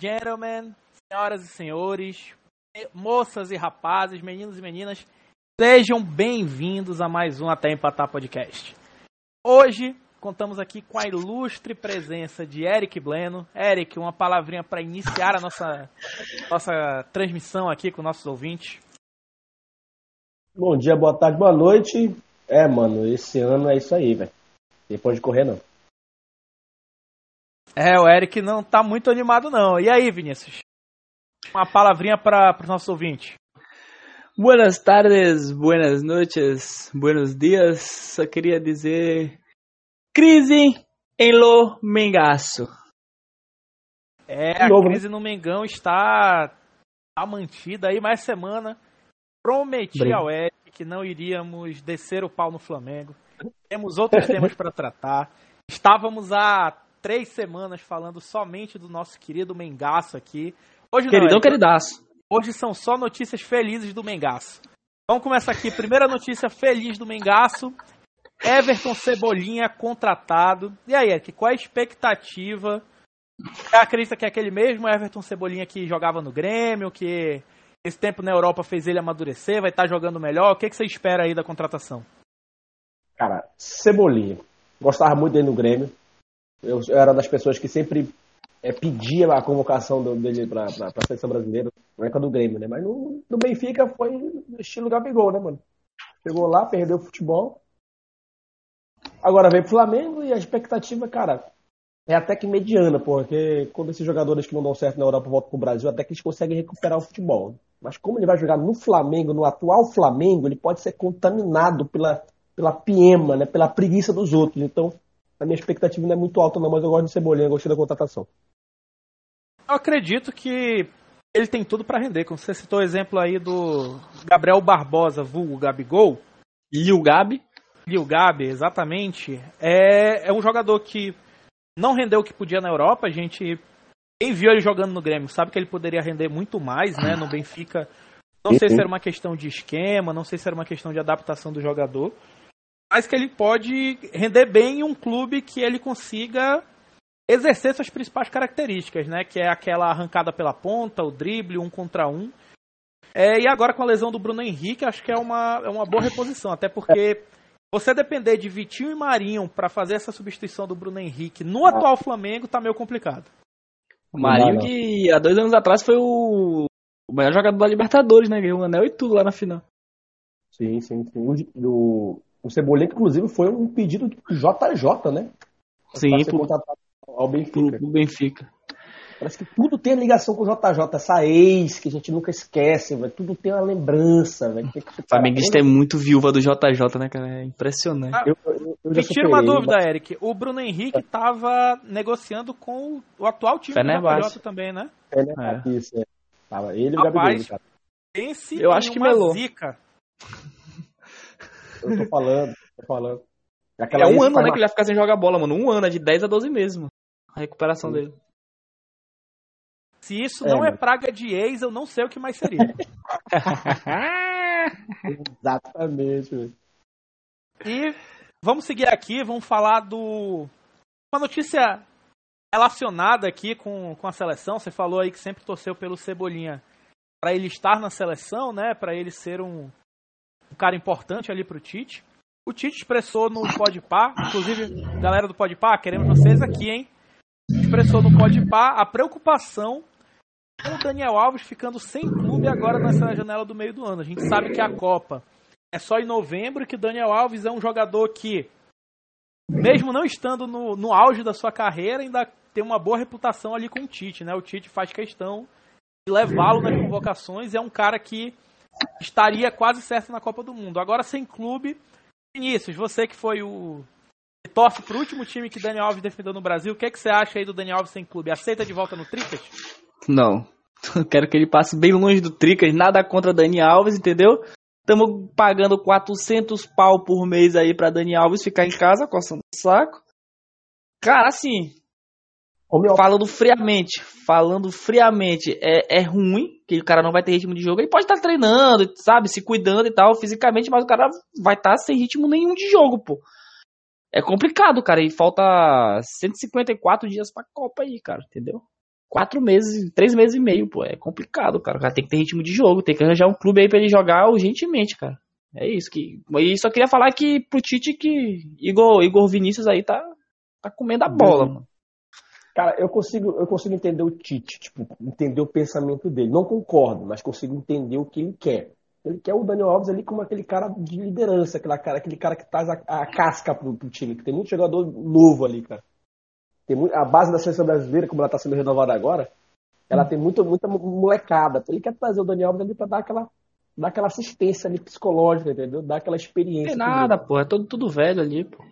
gentlemen, senhoras e senhores, moças e rapazes, meninos e meninas, sejam bem-vindos a mais um Até Empatar Podcast. Hoje contamos aqui com a ilustre presença de Eric Bleno. Eric, uma palavrinha para iniciar a nossa, nossa transmissão aqui com nossos ouvintes. Bom dia, boa tarde, boa noite. É, mano, esse ano é isso aí, velho. Depois de correr, não. É, o Eric não tá muito animado, não. E aí, Vinícius? Uma palavrinha para os nossos ouvintes. Buenas tardes, buenas noites, buenos dias. Só queria dizer. Crise em lo Mengaço. É, a crise né? no Mengão está, está mantida aí mais semana. Prometi ao Eric que não iríamos descer o pau no Flamengo. Temos outros temas para tratar. Estávamos há três semanas falando somente do nosso querido Mengaço aqui. Hoje Queridão, não, queridaço. Hoje são só notícias felizes do Mengaço. Vamos começar aqui. Primeira notícia feliz do Mengaço. Everton Cebolinha contratado. E aí, Eric, qual a expectativa? Você acredita que é aquele mesmo Everton Cebolinha que jogava no Grêmio, que esse tempo na Europa fez ele amadurecer, vai estar jogando melhor? O que, que você espera aí da contratação? Cara, Cebolinha. Gostava muito dele no Grêmio. Eu, era das pessoas que sempre é, pedia a convocação dele para a seleção brasileira, na época do Grêmio, né? Mas no, no Benfica foi estilo Gabigol, né, mano? Chegou lá, perdeu o futebol. Agora veio pro Flamengo e a expectativa, cara, é até que mediana, porque quando esses jogadores que não dão certo na Europa voltam pro Brasil, até que eles conseguem recuperar o futebol. Mas como ele vai jogar no Flamengo, no atual Flamengo, ele pode ser contaminado pela, pela piema, né? Pela preguiça dos outros. Então, a minha expectativa não é muito alta, não, mas eu gosto de Cebolinha, gostei da contratação. Eu acredito que ele tem tudo para render. Como você citou o exemplo aí do Gabriel Barbosa, vulgo Gabigol. Lil Gabi. Lil Gabi, exatamente. É, é um jogador que não rendeu o que podia na Europa. A gente, quem viu ele jogando no Grêmio, sabe que ele poderia render muito mais, né? No Benfica. Não sei se era uma questão de esquema, não sei se era uma questão de adaptação do jogador mas que ele pode render bem em um clube que ele consiga exercer suas principais características, né? Que é aquela arrancada pela ponta, o drible, um contra um. É, e agora com a lesão do Bruno Henrique, acho que é uma, é uma boa reposição, até porque você depender de Vitinho e Marinho para fazer essa substituição do Bruno Henrique no atual Flamengo tá meio complicado. O Marinho que há dois anos atrás foi o, o melhor jogador da Libertadores, né? Ganhou um anel e tudo lá na final. Sim, sim, sim. O, o Cebolinha, inclusive, foi um pedido do JJ, né? Sim, pro, ao Benfica. Pro Benfica. Parece que tudo tem ligação com o JJ, essa ex que a gente nunca esquece, véio. tudo tem uma lembrança. Que Flamenguista é muito viúva do JJ, né, cara? É impressionante. Ah, eu, eu, eu Me tira uma dúvida, mas... Eric. O Bruno Henrique estava negociando com o atual time Fenerbahçe. do JJ também, né? Fenerbahçe, é. isso, é. Tava ele e o Gabriel, cara. Pense eu acho que melou. zica. Eu tô falando, tô falando. é um ano, né, que ele vai ficar sem jogar bola, mano. Um ano, é de 10 a 12 meses, mano. A recuperação Sim. dele. Se isso é, não é praga de ex, eu não sei o que mais seria. Exatamente. E vamos seguir aqui, vamos falar do. Uma notícia relacionada aqui com, com a seleção. Você falou aí que sempre torceu pelo Cebolinha para ele estar na seleção, né? Para ele ser um cara importante ali pro Tite. O Tite expressou no Podpah, inclusive, galera do Podpah, queremos vocês aqui, hein? Expressou no Podpah a preocupação com o Daniel Alves ficando sem clube agora nessa janela do meio do ano. A gente sabe que a Copa é só em novembro que o Daniel Alves é um jogador que, mesmo não estando no, no auge da sua carreira, ainda tem uma boa reputação ali com o Tite, né? O Tite faz questão de levá-lo nas convocações é um cara que estaria quase certo na Copa do Mundo. Agora sem clube. Vinícius, você que foi o. que torce pro último time que Daniel Alves defendeu no Brasil, o que, é que você acha aí do Daniel Alves sem clube? Aceita de volta no Tricas? Não. Quero que ele passe bem longe do Tricas, nada contra Daniel Alves, entendeu? Estamos pagando 400 pau por mês aí pra Daniel Alves ficar em casa coçando o saco. Cara, assim, Falando friamente, falando friamente, é, é ruim, que o cara não vai ter ritmo de jogo. Ele pode estar treinando, sabe, se cuidando e tal, fisicamente, mas o cara vai estar sem ritmo nenhum de jogo, pô. É complicado, cara, e falta 154 dias pra Copa aí, cara, entendeu? quatro meses, três meses e meio, pô. É complicado, cara. O cara tem que ter ritmo de jogo, tem que arranjar um clube aí pra ele jogar urgentemente, cara. É isso que. E só queria falar que pro Tite que Igor, Igor Vinícius aí tá, tá comendo a bola, mano. Cara, eu consigo, eu consigo entender o Tite, tipo, entender o pensamento dele. Não concordo, mas consigo entender o que ele quer. Ele quer o Daniel Alves ali como aquele cara de liderança, aquele cara, aquele cara que traz a, a casca pro, pro, time, que tem muito jogador novo ali, cara. Tem muito, a base da seleção brasileira, como ela tá sendo renovada agora, ela tem muito, muita molecada. Ele quer trazer o Daniel Alves ali pra dar aquela, dar aquela assistência ali psicológica, entendeu? Dar aquela experiência. Não tem nada, pô. É todo, tudo velho ali, pô.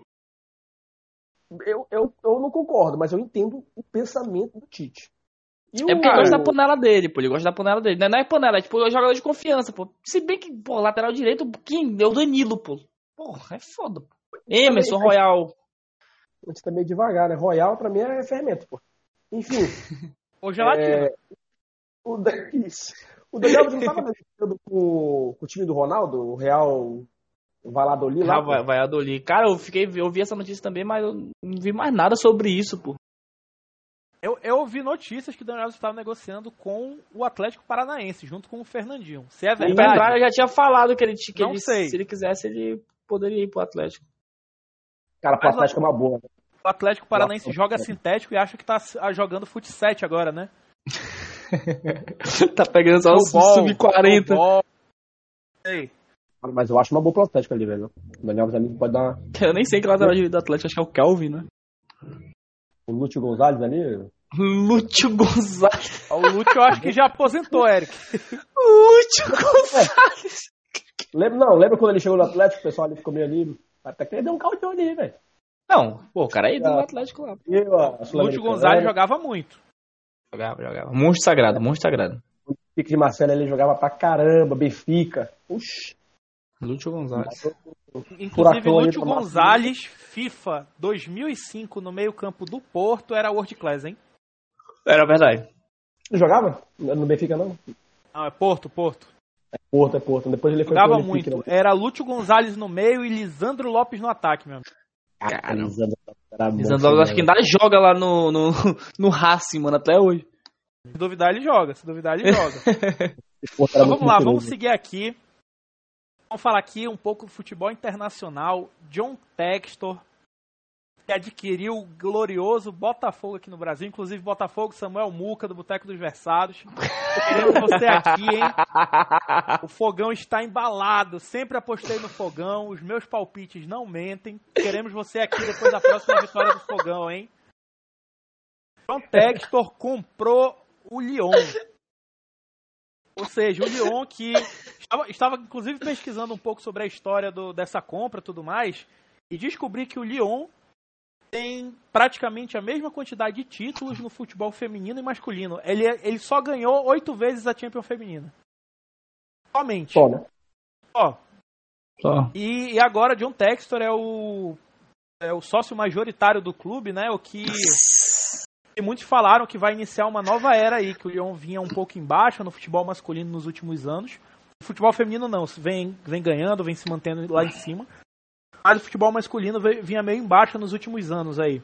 Eu, eu, eu não concordo, mas eu entendo o pensamento do Tite. E é porque ele gosta da panela dele, pô. Ele gosta da panela dele. Não é, é panela, é tipo é jogador de confiança, pô. Se bem que, pô, lateral direito, quem? É o Danilo, pô. Porra, é foda, pô. Emerson, Royal. A gente tá meio devagar, né? Royal pra mim é fermento, pô. Enfim. Ou gelatina. É... O, da... o Daniel não tava com, com o time do Ronaldo, o Real Valladolid lá. Ah, Valladolid. Cara, eu fiquei, eu vi essa notícia também, mas eu não vi mais nada sobre isso, pô. Eu, eu ouvi notícias que o Daniel estava negociando com o Atlético Paranaense, junto com o Fernandinho. Se é verdade. O Andrade já tinha falado que ele, que não ele, sei. se ele quisesse, ele poderia ir pro Atlético. Cara, pro Atlético é uma boa. Né? O Atlético Paranaense Nossa, joga sintético e acha que tá jogando fut 7 agora, né? tá pegando só o sub-40. Mas eu acho uma boa pro Atlético ali, velho. O Daniel Alves pode dar uma... Eu nem sei que lateral do Atlético, acho que é o Kelvin, né? O Lúcio Gonzalez ali? Lúcio Gonzalez. O Lúcio eu acho que já aposentou, Eric. Lúcio Gonzalez. É. Lembra, não, lembra quando ele chegou no Atlético, o pessoal ali ficou meio ali. Até que ele deu um caldão ali, velho. Não, pô, o cara aí do Atlético lá. O Lúcio Gonzalez jogava muito. Jogava, jogava. Monstro sagrado, monstro sagrado. O Pique de Marcelo ele jogava pra caramba, Benfica. Puxa. Lúcio Gonzalez. Inclusive, Lúcio Gonzalez, FIFA 2005, no meio-campo do Porto, era World Class, hein? Era verdade. Jogava? No Benfica, não? Não, é Porto, Porto. É Porto, é Porto. Depois ele foi Jogava muito. Benfica, era Lúcio Gonzalez no meio e Lisandro Lopes no ataque, meu amigo. Cara, Lisandro, Lisandro Lopes acho que ainda joga lá no, no, no Racing, mano, até hoje. Se duvidar, ele joga. Se duvidar, ele joga. então, vamos lá, vamos seguir aqui. Vamos falar aqui um pouco do futebol internacional. John Textor, que adquiriu o glorioso Botafogo aqui no Brasil, inclusive Botafogo, Samuel Muca, do Boteco dos Versados. Queremos você aqui, hein? O fogão está embalado. Sempre apostei no fogão. Os meus palpites não mentem. Queremos você aqui depois da próxima vitória do fogão, hein? John Textor comprou o Lyon. Ou seja, o Lyon que estava, estava inclusive pesquisando um pouco sobre a história do, dessa compra e tudo mais, e descobri que o Lyon tem praticamente a mesma quantidade de títulos no futebol feminino e masculino. Ele, ele só ganhou oito vezes a Champions Feminina. Somente. Só, né? Só. Só. E, e agora John Textor é o, é o sócio majoritário do clube, né? O que e muitos falaram que vai iniciar uma nova era aí, que o Lyon vinha um pouco embaixo no futebol masculino nos últimos anos. O futebol feminino não, vem, vem ganhando, vem se mantendo lá em cima. Mas o futebol masculino vinha meio embaixo nos últimos anos aí.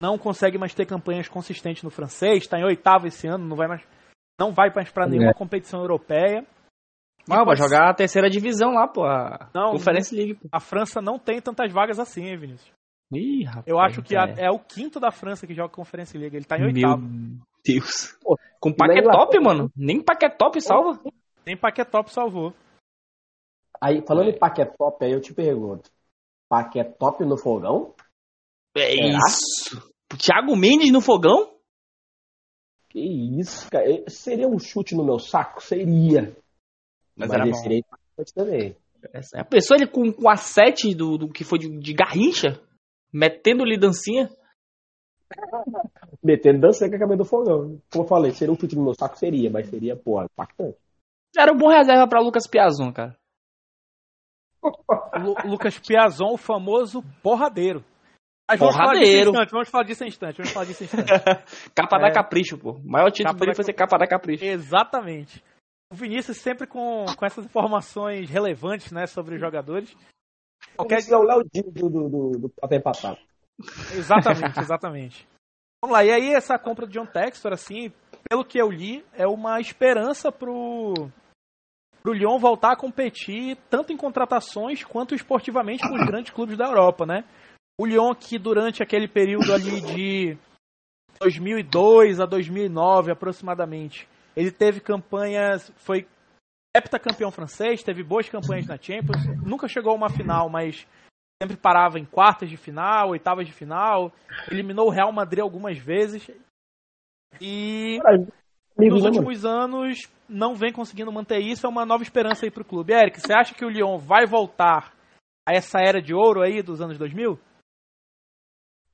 Não consegue mais ter campanhas consistentes no francês, está em oitavo esse ano, não vai mais, não vai mais para nenhuma é. competição europeia. Não, vai jogar a terceira divisão lá, pô. A não, Conference League. Pô. A França não tem tantas vagas assim, hein, Vinícius? Ih, rapaz, eu acho que é. é. o quinto da França que joga Conferência League. Ele tá em oitavo. Meu Deus. Pô, Com Paquetop, mano. Nem Paquetop salva. Nem Paquetop salvou. Aí, falando é. em Paquetop, aí eu te pergunto. Paquetop no fogão? É Será? isso. Thiago Mendes no fogão? Que isso, cara. Seria um chute no meu saco? Seria. Mas, Mas era seria também. A pessoa ele com, com a 7 do, do que foi de, de Garrincha? Metendo-lhe dancinha? Metendo dancinha com a cabeça do fogão. Como eu falei, seria um chute no meu saco? Seria, mas seria, pô, impactante. Era um bom reserva pra Lucas Piazon, cara. Lucas Piazon, o famoso porradeiro. Mas porradeiro. Vamos falar disso em instante, vamos falar disso em instante. capa é. da Capricho, pô. O maior título capa dele foi ser capa da Capricho. Exatamente. O Vinícius sempre com, com essas informações relevantes, né, sobre os jogadores. Qualquer... é o Léo do, do, do, do Até Empatado. Exatamente, exatamente. Vamos lá, e aí essa compra de John Textor, assim, pelo que eu li, é uma esperança pro, pro Lyon voltar a competir tanto em contratações quanto esportivamente com os grandes clubes da Europa, né? O Lyon que durante aquele período ali de 2002 a 2009 aproximadamente, ele teve campanhas, foi heptacampeão francês, teve boas campanhas na Champions, nunca chegou a uma final, mas sempre parava em quartas de final, oitavas de final, eliminou o Real Madrid algumas vezes e nos últimos anos não vem conseguindo manter isso, é uma nova esperança aí pro clube. Eric, você acha que o Lyon vai voltar a essa era de ouro aí dos anos 2000?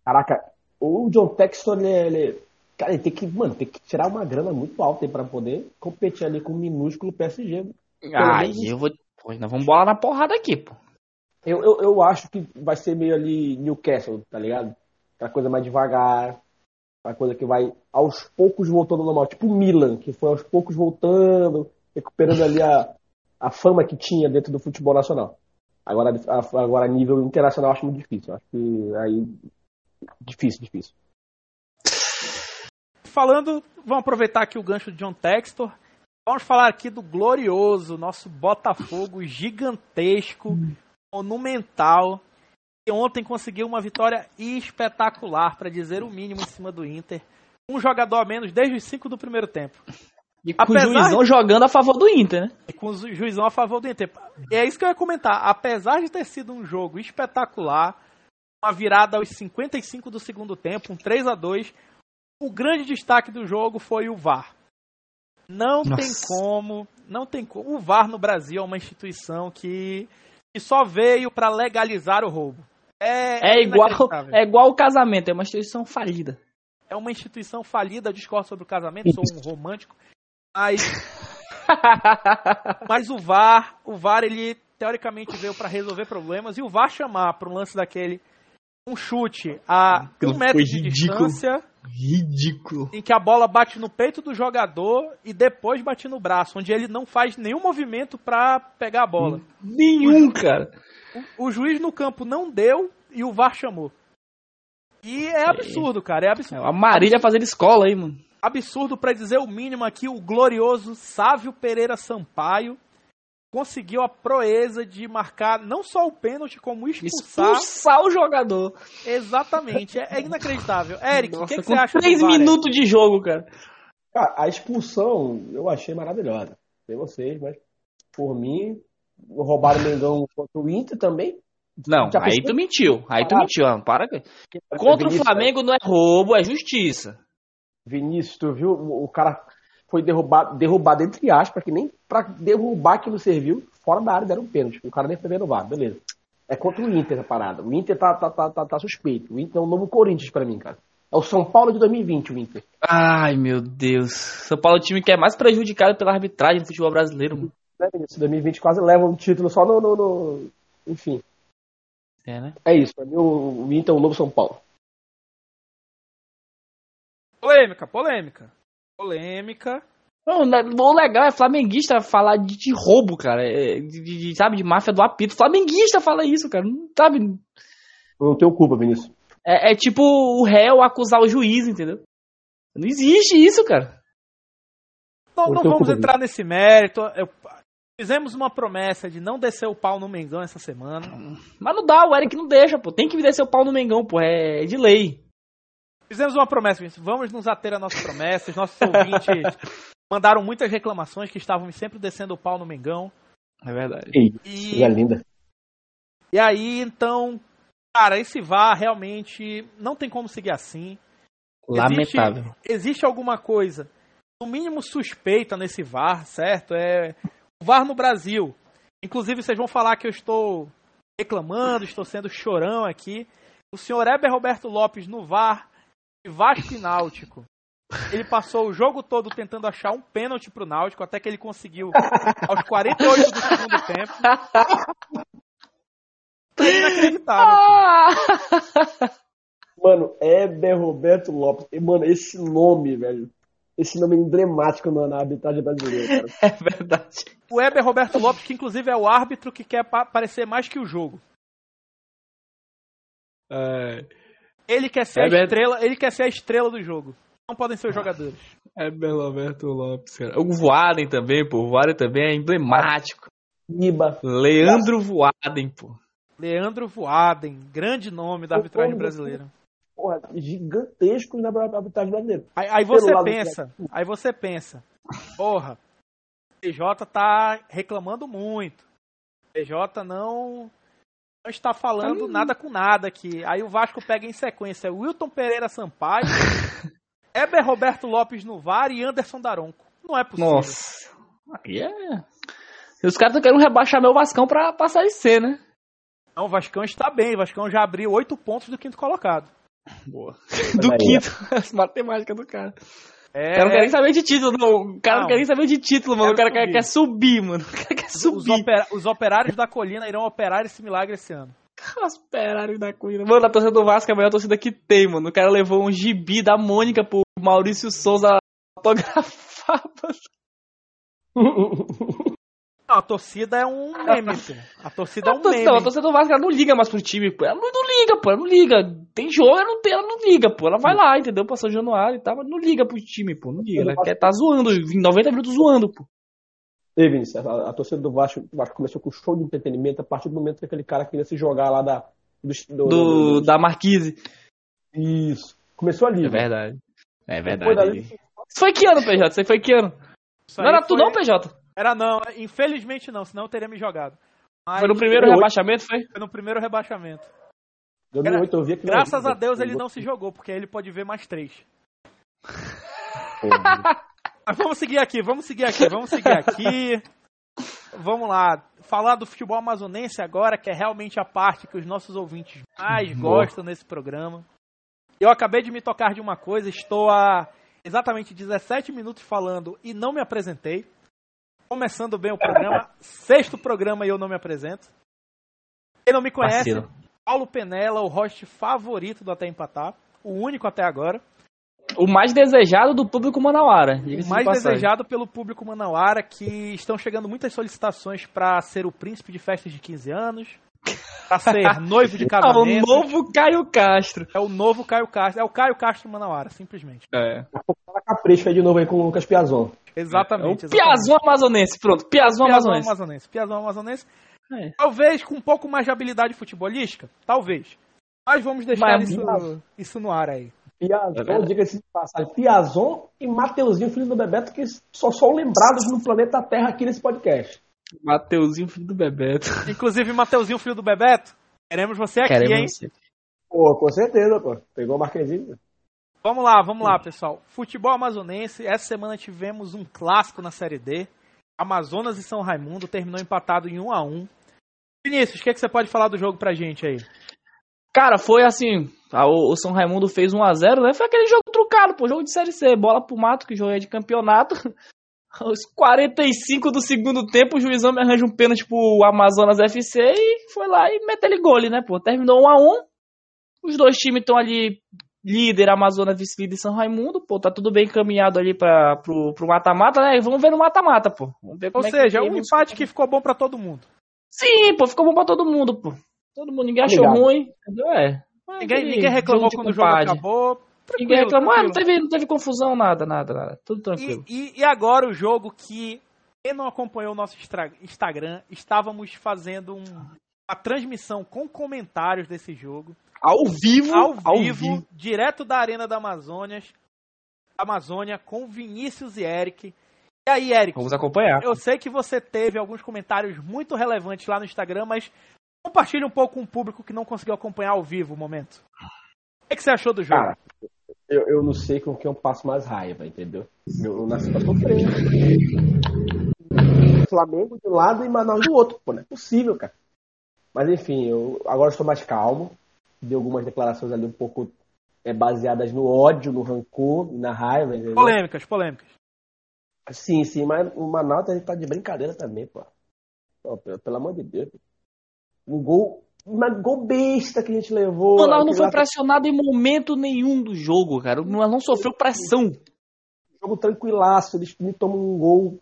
Caraca, o John Textor, ele, ele, cara, ele tem que, mano, tem que tirar uma grana muito alta para poder competir ali com o minúsculo PSG. Ah, eu vou. Pois nós vamos bolar na porrada aqui, pô. Eu, eu, eu acho que vai ser meio ali Newcastle, tá ligado? Aquela coisa mais devagar, uma coisa que vai aos poucos voltando ao normal. Tipo o Milan, que foi aos poucos voltando, recuperando ali a, a fama que tinha dentro do futebol nacional. Agora, agora nível internacional acho muito difícil. Acho que aí. Difícil, difícil. Falando, vamos aproveitar aqui o gancho de John Textor. Vamos falar aqui do glorioso, nosso Botafogo gigantesco, monumental, ontem conseguiu uma vitória espetacular, para dizer o mínimo, em cima do Inter. Um jogador a menos desde os 5 do primeiro tempo. E com Apesar o juizão de... jogando a favor do Inter, né? E com o juizão a favor do Inter. E é isso que eu ia comentar. Apesar de ter sido um jogo espetacular, uma virada aos 55 do segundo tempo, um 3 a 2 o grande destaque do jogo foi o VAR. Não Nossa. tem como, não tem como. O VAR no Brasil é uma instituição que, que só veio para legalizar o roubo. É, é igual, é igual o casamento, é uma instituição falida. É uma instituição falida, discordo sobre o casamento, sou um romântico. Mas, mas o VAR, o VAR ele teoricamente veio para resolver problemas e o VAR chamar para um lance daquele um chute a um metro de ridículo. distância. Ridículo. Em que a bola bate no peito do jogador e depois bate no braço, onde ele não faz nenhum movimento para pegar a bola. Nenhum, cara. O, o, juiz no campo não deu e o VAR chamou. E é absurdo, é. cara. É absurdo. A Marília fazendo escola aí, mano. Absurdo para dizer o mínimo aqui, o glorioso Sávio Pereira Sampaio conseguiu a proeza de marcar não só o pênalti, como expulsar. Expulsar o jogador. Exatamente. É, é inacreditável. Eric, o que, que você acha três do minutos de jogo, cara. Cara, a expulsão eu achei maravilhosa. Sei vocês, mas por mim, roubaram o Mengão contra o Inter também. Não, aí tu mentiu. Aí tu mentiu. Para. Contra o Flamengo não é roubo, é justiça. Vinícius, tu viu o cara foi derrubado, derrubado entre aspas, que nem para derrubar não serviu, fora da área deram um pênalti. O cara nem foi derrubado, beleza. É contra o Inter a parada. O Inter tá, tá, tá, tá, tá suspeito. O Inter é o novo Corinthians para mim, cara. É o São Paulo de 2020, o Inter. Ai, meu Deus. São Paulo é o time que é mais prejudicado pela arbitragem do futebol brasileiro. Mano. É, 2020 quase leva um título só no, no, no... Enfim. É, né? É isso. Pra mim, o, o Inter é o novo São Paulo. Polêmica, polêmica polêmica. Não, né, o legal é flamenguista falar de, de roubo, cara. É, de, de, sabe, de máfia do apito. Flamenguista fala isso, cara. Não sabe. Não tenho culpa, Vinícius. É, é tipo o réu acusar o juiz, entendeu? Não existe isso, cara. Não, não vamos entrar nesse mérito. Eu, fizemos uma promessa de não descer o pau no Mengão essa semana. Mas não dá, o Eric não deixa, pô. Tem que descer o pau no Mengão, pô. É, de lei. Fizemos uma promessa, vamos nos ater à nossa promessa. Os nossos ouvintes mandaram muitas reclamações que estavam sempre descendo o pau no Mengão. É verdade. E, é linda. E aí, então, cara, esse VAR realmente não tem como seguir assim. Lamentável. Existe, existe alguma coisa, no mínimo suspeita nesse VAR, certo? É VAR no Brasil. Inclusive, vocês vão falar que eu estou reclamando, estou sendo chorão aqui. O senhor Heber Roberto Lopes no VAR Vasco e Náutico. Ele passou o jogo todo tentando achar um pênalti pro Náutico, até que ele conseguiu aos 48 do segundo tempo. É inacreditável. Mano, Heber Roberto Lopes. Mano, esse nome, velho. Esse nome é emblemático na arbitragem brasileira, cara. É verdade. O Heber Roberto Lopes, que inclusive é o árbitro que quer parecer mais que o jogo. É. Ele quer ser é a estrela, ele quer ser a estrela do jogo. não podem ser os jogadores. É Belo Alberto Lopes, cara. O Voaden também, pô. O Voaden também é emblemático. Iba. Leandro Voaden, pô. Leandro Voaden, grande nome da arbitragem brasileira. Porra, gigantesco na arbitragem brasileira. Aí, aí você pensa, aí você pensa, porra, o PJ tá reclamando muito. O PJ não, não está falando nada com nada aqui. Aí o Vasco pega em sequência Wilton Pereira Sampaio, Eber Roberto Lopes no VAR e Anderson Daronco. Não é possível. Nossa. Aí é. E os caras estão querendo rebaixar meu Vascão pra passar de C, né? Não, o Vascão está bem. O Vascão já abriu oito pontos do quinto colocado. Boa. Do Daí, quinto. As matemáticas do cara. É, O cara não quer nem saber de título, não. O cara não, Não. quer nem saber de título, mano. O cara Quero quer, subir. quer subir, mano. O cara quer os, subir. opera- os operários da colina irão operar esse milagre esse ano. Os operários da corrida. Mano, a torcida do Vasco é a melhor torcida que tem, mano. O cara levou um gibi da Mônica pro Maurício Souza autografar, mano. Não, a torcida é um meme, pô. A torcida é um torcida, meme. a torcida do Vasco ela não liga mais pro time, pô. Ela não, não liga, pô. Ela não liga. Tem jogo, ela não, tem, ela não liga, pô. Ela vai lá, entendeu? Pra São Januário e tal, mas não liga pro time, pô. Não liga. Ela quer tá zoando, 90 minutos zoando, pô. Ei, Vinícius, a, a torcida do Vasco, do Vasco começou com show de entretenimento a partir do momento que aquele cara queria se jogar lá da. Do, do- Do, da Marquise. Isso. Começou ali. É verdade. É verdade. dali, Isso foi que ano, PJ? Aí foi que ano? Isso Não era tu foi- não, PJ? Era não, infelizmente não, senão eu teria me jogado. Mas Foi no primeiro Foi rebaixamento, foi? foi no primeiro rebaixamento. 2008 eu vi Graças a Deus ele não se jogou, porque aí ele pode ver mais três. Mas vamos seguir aqui, vamos seguir aqui, vamos seguir aqui. Vamos lá, falar do futebol amazonense agora, que é realmente a parte que os nossos ouvintes mais Boa. gostam nesse programa. Eu acabei de me tocar de uma coisa, estou há exatamente 17 minutos falando e não me apresentei. Começando bem o programa, sexto programa e eu não me apresento. Quem não me conhece, Vacilo. Paulo Penela, o host favorito do Até Empatar, o único até agora. O mais desejado do público manauara. O de mais passagem. desejado pelo público manauara, que estão chegando muitas solicitações para ser o príncipe de festas de 15 anos, para ser noivo de Ah, o casamento. novo Caio Castro. É o novo Caio Castro. É o Caio Castro Manauara, simplesmente. É. Fala capricho aí de novo aí com o Lucas Piazon. Exatamente. É o Piazão amazonense. Pronto, Piazão Piazão amazonense. amazonense. Piazão amazonense. É. Talvez com um pouco mais de habilidade futebolística. Talvez. Mas vamos deixar Mas- isso, isso no ar aí. É Piazon, verdade. diga-se de passagem, Piazon e Mateuzinho, filho do Bebeto, que só são lembrados no planeta Terra aqui nesse podcast. Mateuzinho, filho do Bebeto. Inclusive, Mateuzinho, filho do Bebeto, queremos você aqui, hein? Queremos você. Pô, com certeza, pô. Pegou o Marquezinho. Vamos lá, vamos lá, pessoal. Futebol amazonense. Essa semana tivemos um clássico na Série D. Amazonas e São Raimundo terminou empatado em 1 a 1 Vinícius, o que, é que você pode falar do jogo pra gente aí? Cara, foi assim. a- o São Raimundo fez 1x0, né? Foi aquele jogo trucado, pô. Jogo de Série C. Bola pro mato, que jogo é de campeonato. Aos 45 do segundo tempo, o juizão me arranja um pênalti pro Amazonas FC e foi lá e meteu ele gole, né, pô? Terminou 1x1. Os dois times estão ali, líder, Amazonas, vice-líder e São Raimundo, pô. Tá tudo bem encaminhado ali pra, pro pro mata-mata, né? Vamos ver no mata-mata, pô. Vamos ver Ou é que seja, um termina os- empate que ficou bom pra todo mundo. Sim, pô, ficou bom pra todo mundo, pô. Todo mundo, ninguém achou Obrigado. ruim, entendeu? É. Ninguém, ninguém reclamou quando o jogo acabou. Tranquilo, Ninguém reclamou, ah, não teve, não teve confusão, nada, nada, nada. Tudo tranquilo. E, e- e agora o jogo que quem não acompanhou o nosso Instagram, estávamos fazendo um- uma transmissão com comentários desse jogo. Ao vivo, ao vivo, direto da Arena da Amazônia, Amazônia, com Vinícius e Eric. E aí, Eric, Vamos acompanhar. eu sei que você teve alguns comentários muito relevantes lá no Instagram, mas compartilhe um pouco com o público que não conseguiu acompanhar ao vivo o momento. O que, que você achou do jogo? Cara, eu, eu não sei com quem eu passo mais raiva, entendeu? Eu, eu nasci pra sofrer. Flamengo de um lado e Manaus do outro, pô, não é possível, cara. Mas enfim, eu agora estou mais calmo. Dei algumas declarações ali um pouco é, baseadas no ódio, no rancor, na raiva, entendeu? polêmicas, polêmicas. Sim, sim, mas o Manaus tá de brincadeira também, pô. Pô, pelo, pelo amor de Deus. Um gol, um gol besta que a gente levou. O Manaus não foi lá- pressionado em momento nenhum do jogo, cara. O Manaus não sofreu pressão. jogo tranquilaço, eles me tomam um gol,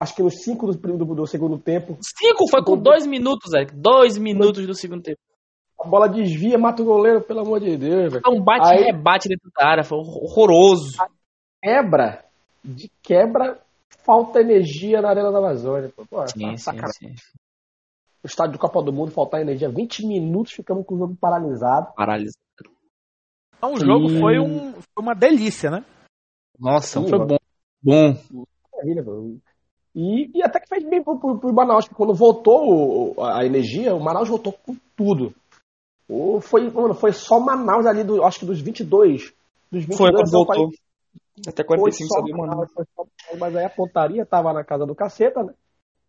acho que nos 5 do, do, do segundo tempo. Cinco foi com dois minutos, Eric. Dois minutos do segundo tempo. A bola desvia, mata o goleiro, pelo amor de Deus, velho. Foi um bate-rebate dentro da área, foi horroroso. quebra, de quebra, falta energia na Arena da Amazônia. Pô, pô, Sim, sim, sacanagem. sim. O estádio do Copa do Mundo faltar energia 20 minutos, ficamos com o jogo paralisado. Paralisado. Então o jogo foi, um, foi uma delícia, né? Nossa, Sim, foi bom. Bom. Maravilha, pô. E, e até que fez bem pro, pro, pro Manaus, porque quando voltou o- a energia, o Manaus voltou com tudo. O, foi, mano, foi só Manaus ali, do, acho que dos 22. Dos 22 Foi quando voltou. Paulo- Até Foi 45 só mano. Manaus, foi só Manaus, Mas aí a pontaria tava na casa do caceta, né?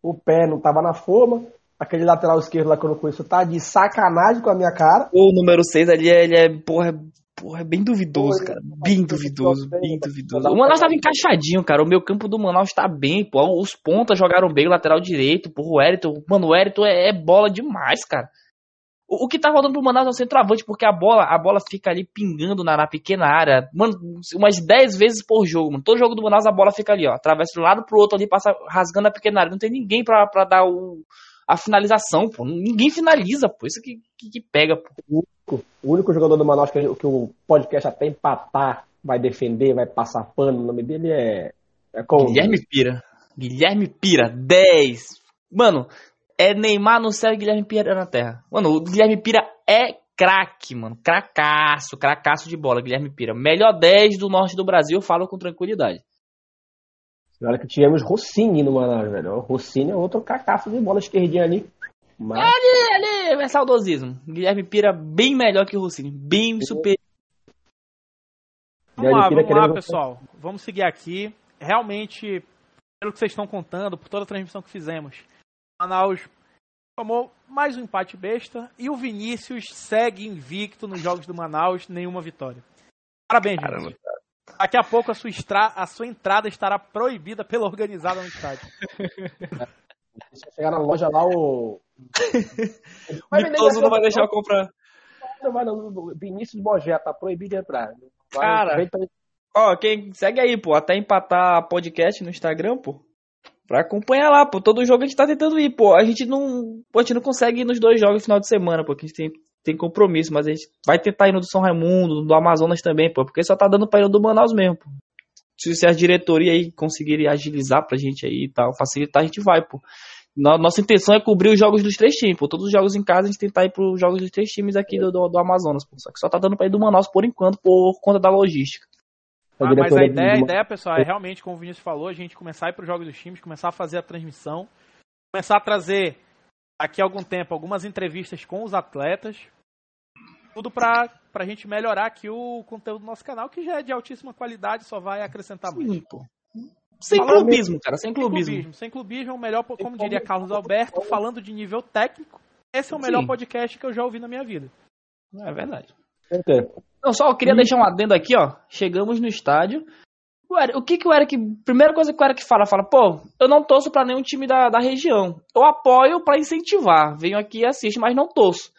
O pé não tava na forma. Aquele lateral esquerdo lá que eu não conheço tá de sacanagem com a minha cara. O número 6 ali, ele é, porra, é- porra, é bem duvidoso, cara. Bem duvidoso, bem duvidoso. O Manaus tava encaixadinho, cara. O meu campo do Manaus tá bem, pô. Os pontas jogaram bem, o lateral direito, porra, o Érito. Mano, o Érito é, é bola demais, cara. O, o que tá rodando pro Manaus é o centroavante, porque a bola, a bola fica ali pingando na, na pequena área. Mano, umas 10 vezes por jogo, mano. Todo jogo do Manaus a bola fica ali, ó. Atravessa de um lado pro outro ali, passa rasgando a pequena área. Não tem ninguém pra, pra dar o, a finalização, pô. Ninguém finaliza, pô. Isso que, que, que pega, pô. O único jogador do Manaus que, que o podcast até empatar vai defender, vai passar pano, o nome dele é. É como? Guilherme Pira. Guilherme Pira, 10. Mano, é Neymar no céu e Guilherme Pira na terra. Mano, o Guilherme Pira é craque, mano. Cracaço, cracaço de bola, Guilherme Pira. Melhor 10 do norte do Brasil, eu falo com tranquilidade. Olha que tivemos Rossini no Manaus, velho. O Rossini é outro cacaço de bola esquerdinha ali. Mas Ali, ali, é saudosismo. Guilherme Pira bem melhor que o Rossini. Bem superior. Vamos lá, vamos lá, pessoal. Vamos seguir aqui. Realmente, pelo que vocês estão contando, por toda a transmissão que fizemos, Manaus tomou mais um empate besta e o Vinícius segue invicto nos jogos do Manaus, nenhuma vitória. Parabéns, Vinícius. Daqui a pouco a sua, estra- a sua entrada estará proibida pela organizada no estádio. se chegar na loja lá, o. Mitoso não vai deixar eu comprar. Não vai, não. Vinícius Bogé tá proibido de entrar. Vai- Cara. Ó, quem segue aí, pô, até empatar podcast no Instagram, pô. Pra acompanhar lá, pô. Todo jogo a gente tá tentando ir, pô. A gente não. Pô, a gente não consegue ir nos dois jogos no final de semana, pô. Que a gente tem, tem compromisso, mas a gente vai tentar ir no do São Raimundo, do Amazonas também, pô. Porque só tá dando pra ir no do Manaus mesmo, pô. Se, a diretoria aí conseguirem agilizar pra gente aí e tal, facilitar, a gente vai, pô. No- Nossa intenção é cobrir os jogos dos três times, pô. Todos os jogos em casa, a gente tentar ir pros jogos dos três times aqui do, do, do Amazonas, pô. Só que só tá dando pra ir do Manaus por enquanto, por conta da logística. A Ah, mas a ideia, a ideia, pessoal, é realmente, como o Vinícius falou, a gente começar a ir para os jogos dos times, começar a fazer a transmissão, começar a trazer daqui a algum tempo algumas entrevistas com os atletas, tudo para a gente melhorar aqui o conteúdo do nosso canal, que já é de altíssima qualidade, só vai acrescentar mais. Sim, pô. Sem Falando- clubismo, cara, sem Sem clubismo. clubismo, sem clubismo é o melhor, como como- diria Carlos Alberto, falando de nível técnico, esse é o melhor Sim. podcast que eu já ouvi na minha vida. É verdade. Entendo. Não, só eu queria deixar um adendo aqui, ó. Chegamos no estádio. O, Eric- o que que o Eric. Primeira coisa que o Eric fala, fala, pô, eu não torço pra nenhum time da, da região. Eu apoio pra incentivar. Venho aqui e assisto, mas não torço.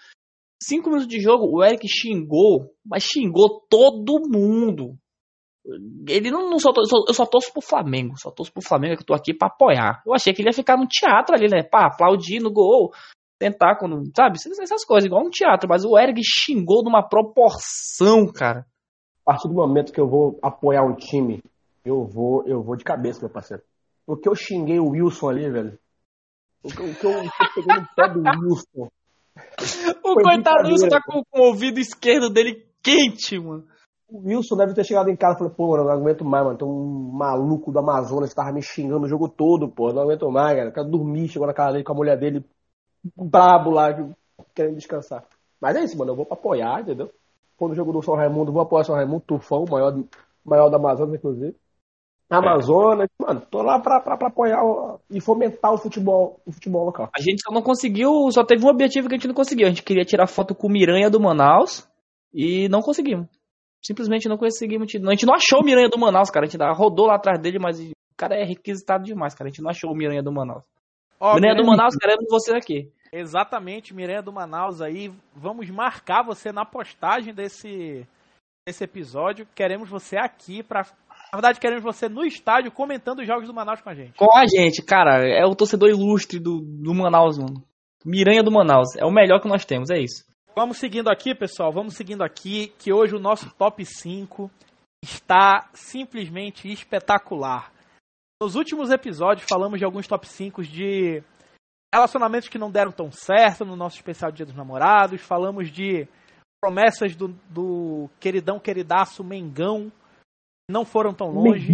Cinco minutos de jogo, o Eric xingou, mas xingou todo mundo. Ele não, não só, só- eu só torço pro Flamengo, só torço pro Flamengo que eu tô aqui pra apoiar. Eu achei que ele ia ficar no teatro ali, né? Pá, aplaudir no gol, tentar quando, sabe? Essas coisas, igual um teatro, mas o Eric xingou numa proporção, cara. A partir do momento que eu vou apoiar um time, eu vou, eu vou de cabeça, meu parceiro. Porque eu xinguei o Wilson ali, velho. O que, o que eu, o que eu peguei no pé do Wilson. O Foi coitado Wilson tá com, com o ouvido esquerdo dele quente, mano. O Wilson deve ter chegado em casa e falou, pô, mano, eu não aguento mais, mano. Tem um maluco do Amazonas que tava me xingando o jogo todo, pô. Não aguento mais, cara. Eu quero dormir, chegou na casa dele com a mulher dele, brabo lá, querendo descansar. Mas é isso, mano. Eu vou pra apoiar, entendeu? Quando o jogo do São Raimundo, eu vou apoiar o São Raimundo, Tufão, maior, maior da Amazonas, inclusive. Amazonas, mano, tô lá pra, pra, pra apoiar o- e fomentar o futebol, o futebol local. A gente só não conseguiu, só teve um objetivo que a gente não conseguiu. A gente queria tirar foto com o Miranha do Manaus e não conseguimos. Simplesmente não conseguimos. A gente não achou o Miranha do Manaus, cara. A gente rodou lá atrás dele, mas o cara é requisitado demais, cara. A gente não achou o Miranha do Manaus. Ó, Miranha do Manaus, queremos você aqui. Exatamente, Miranha do Manaus aí. Vamos marcar você na postagem desse, desse episódio. Queremos você aqui para Na verdade, queremos você no estádio comentando os jogos do Manaus com a gente. Com a gente, cara. É o torcedor ilustre do, do Manaus, mano. Miranha do Manaus. É o melhor que nós temos, é isso. Vamos seguindo aqui, pessoal. Vamos seguindo aqui, que hoje o nosso top 5 está simplesmente espetacular. Nos últimos episódios falamos de alguns top 5 de relacionamentos que não deram tão certo no nosso especial Dia dos Namorados, falamos de promessas do, do queridão queridaço Mengão, não foram tão longe.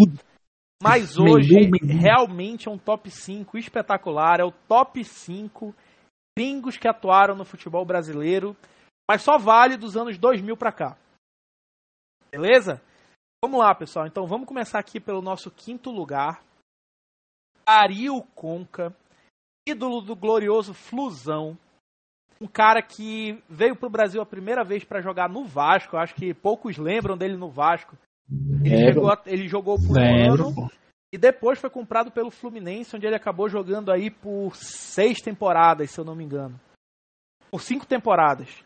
Mas hoje realmente é um top 5 espetacular, é o top 5 gringos que atuaram no futebol brasileiro, mas só vale dos anos 2000 para cá. Beleza? Vamos lá, pessoal. Então vamos começar aqui pelo nosso quinto lugar. Ariel Conca, ídolo do glorioso Flusão. Um cara que veio para o Brasil a primeira vez para jogar no Vasco. Acho que poucos lembram dele no Vasco. Ele, jogou, ele jogou por um ano e depois foi comprado pelo Fluminense, onde ele acabou jogando aí por seis temporadas, se eu não me engano. Por cinco temporadas.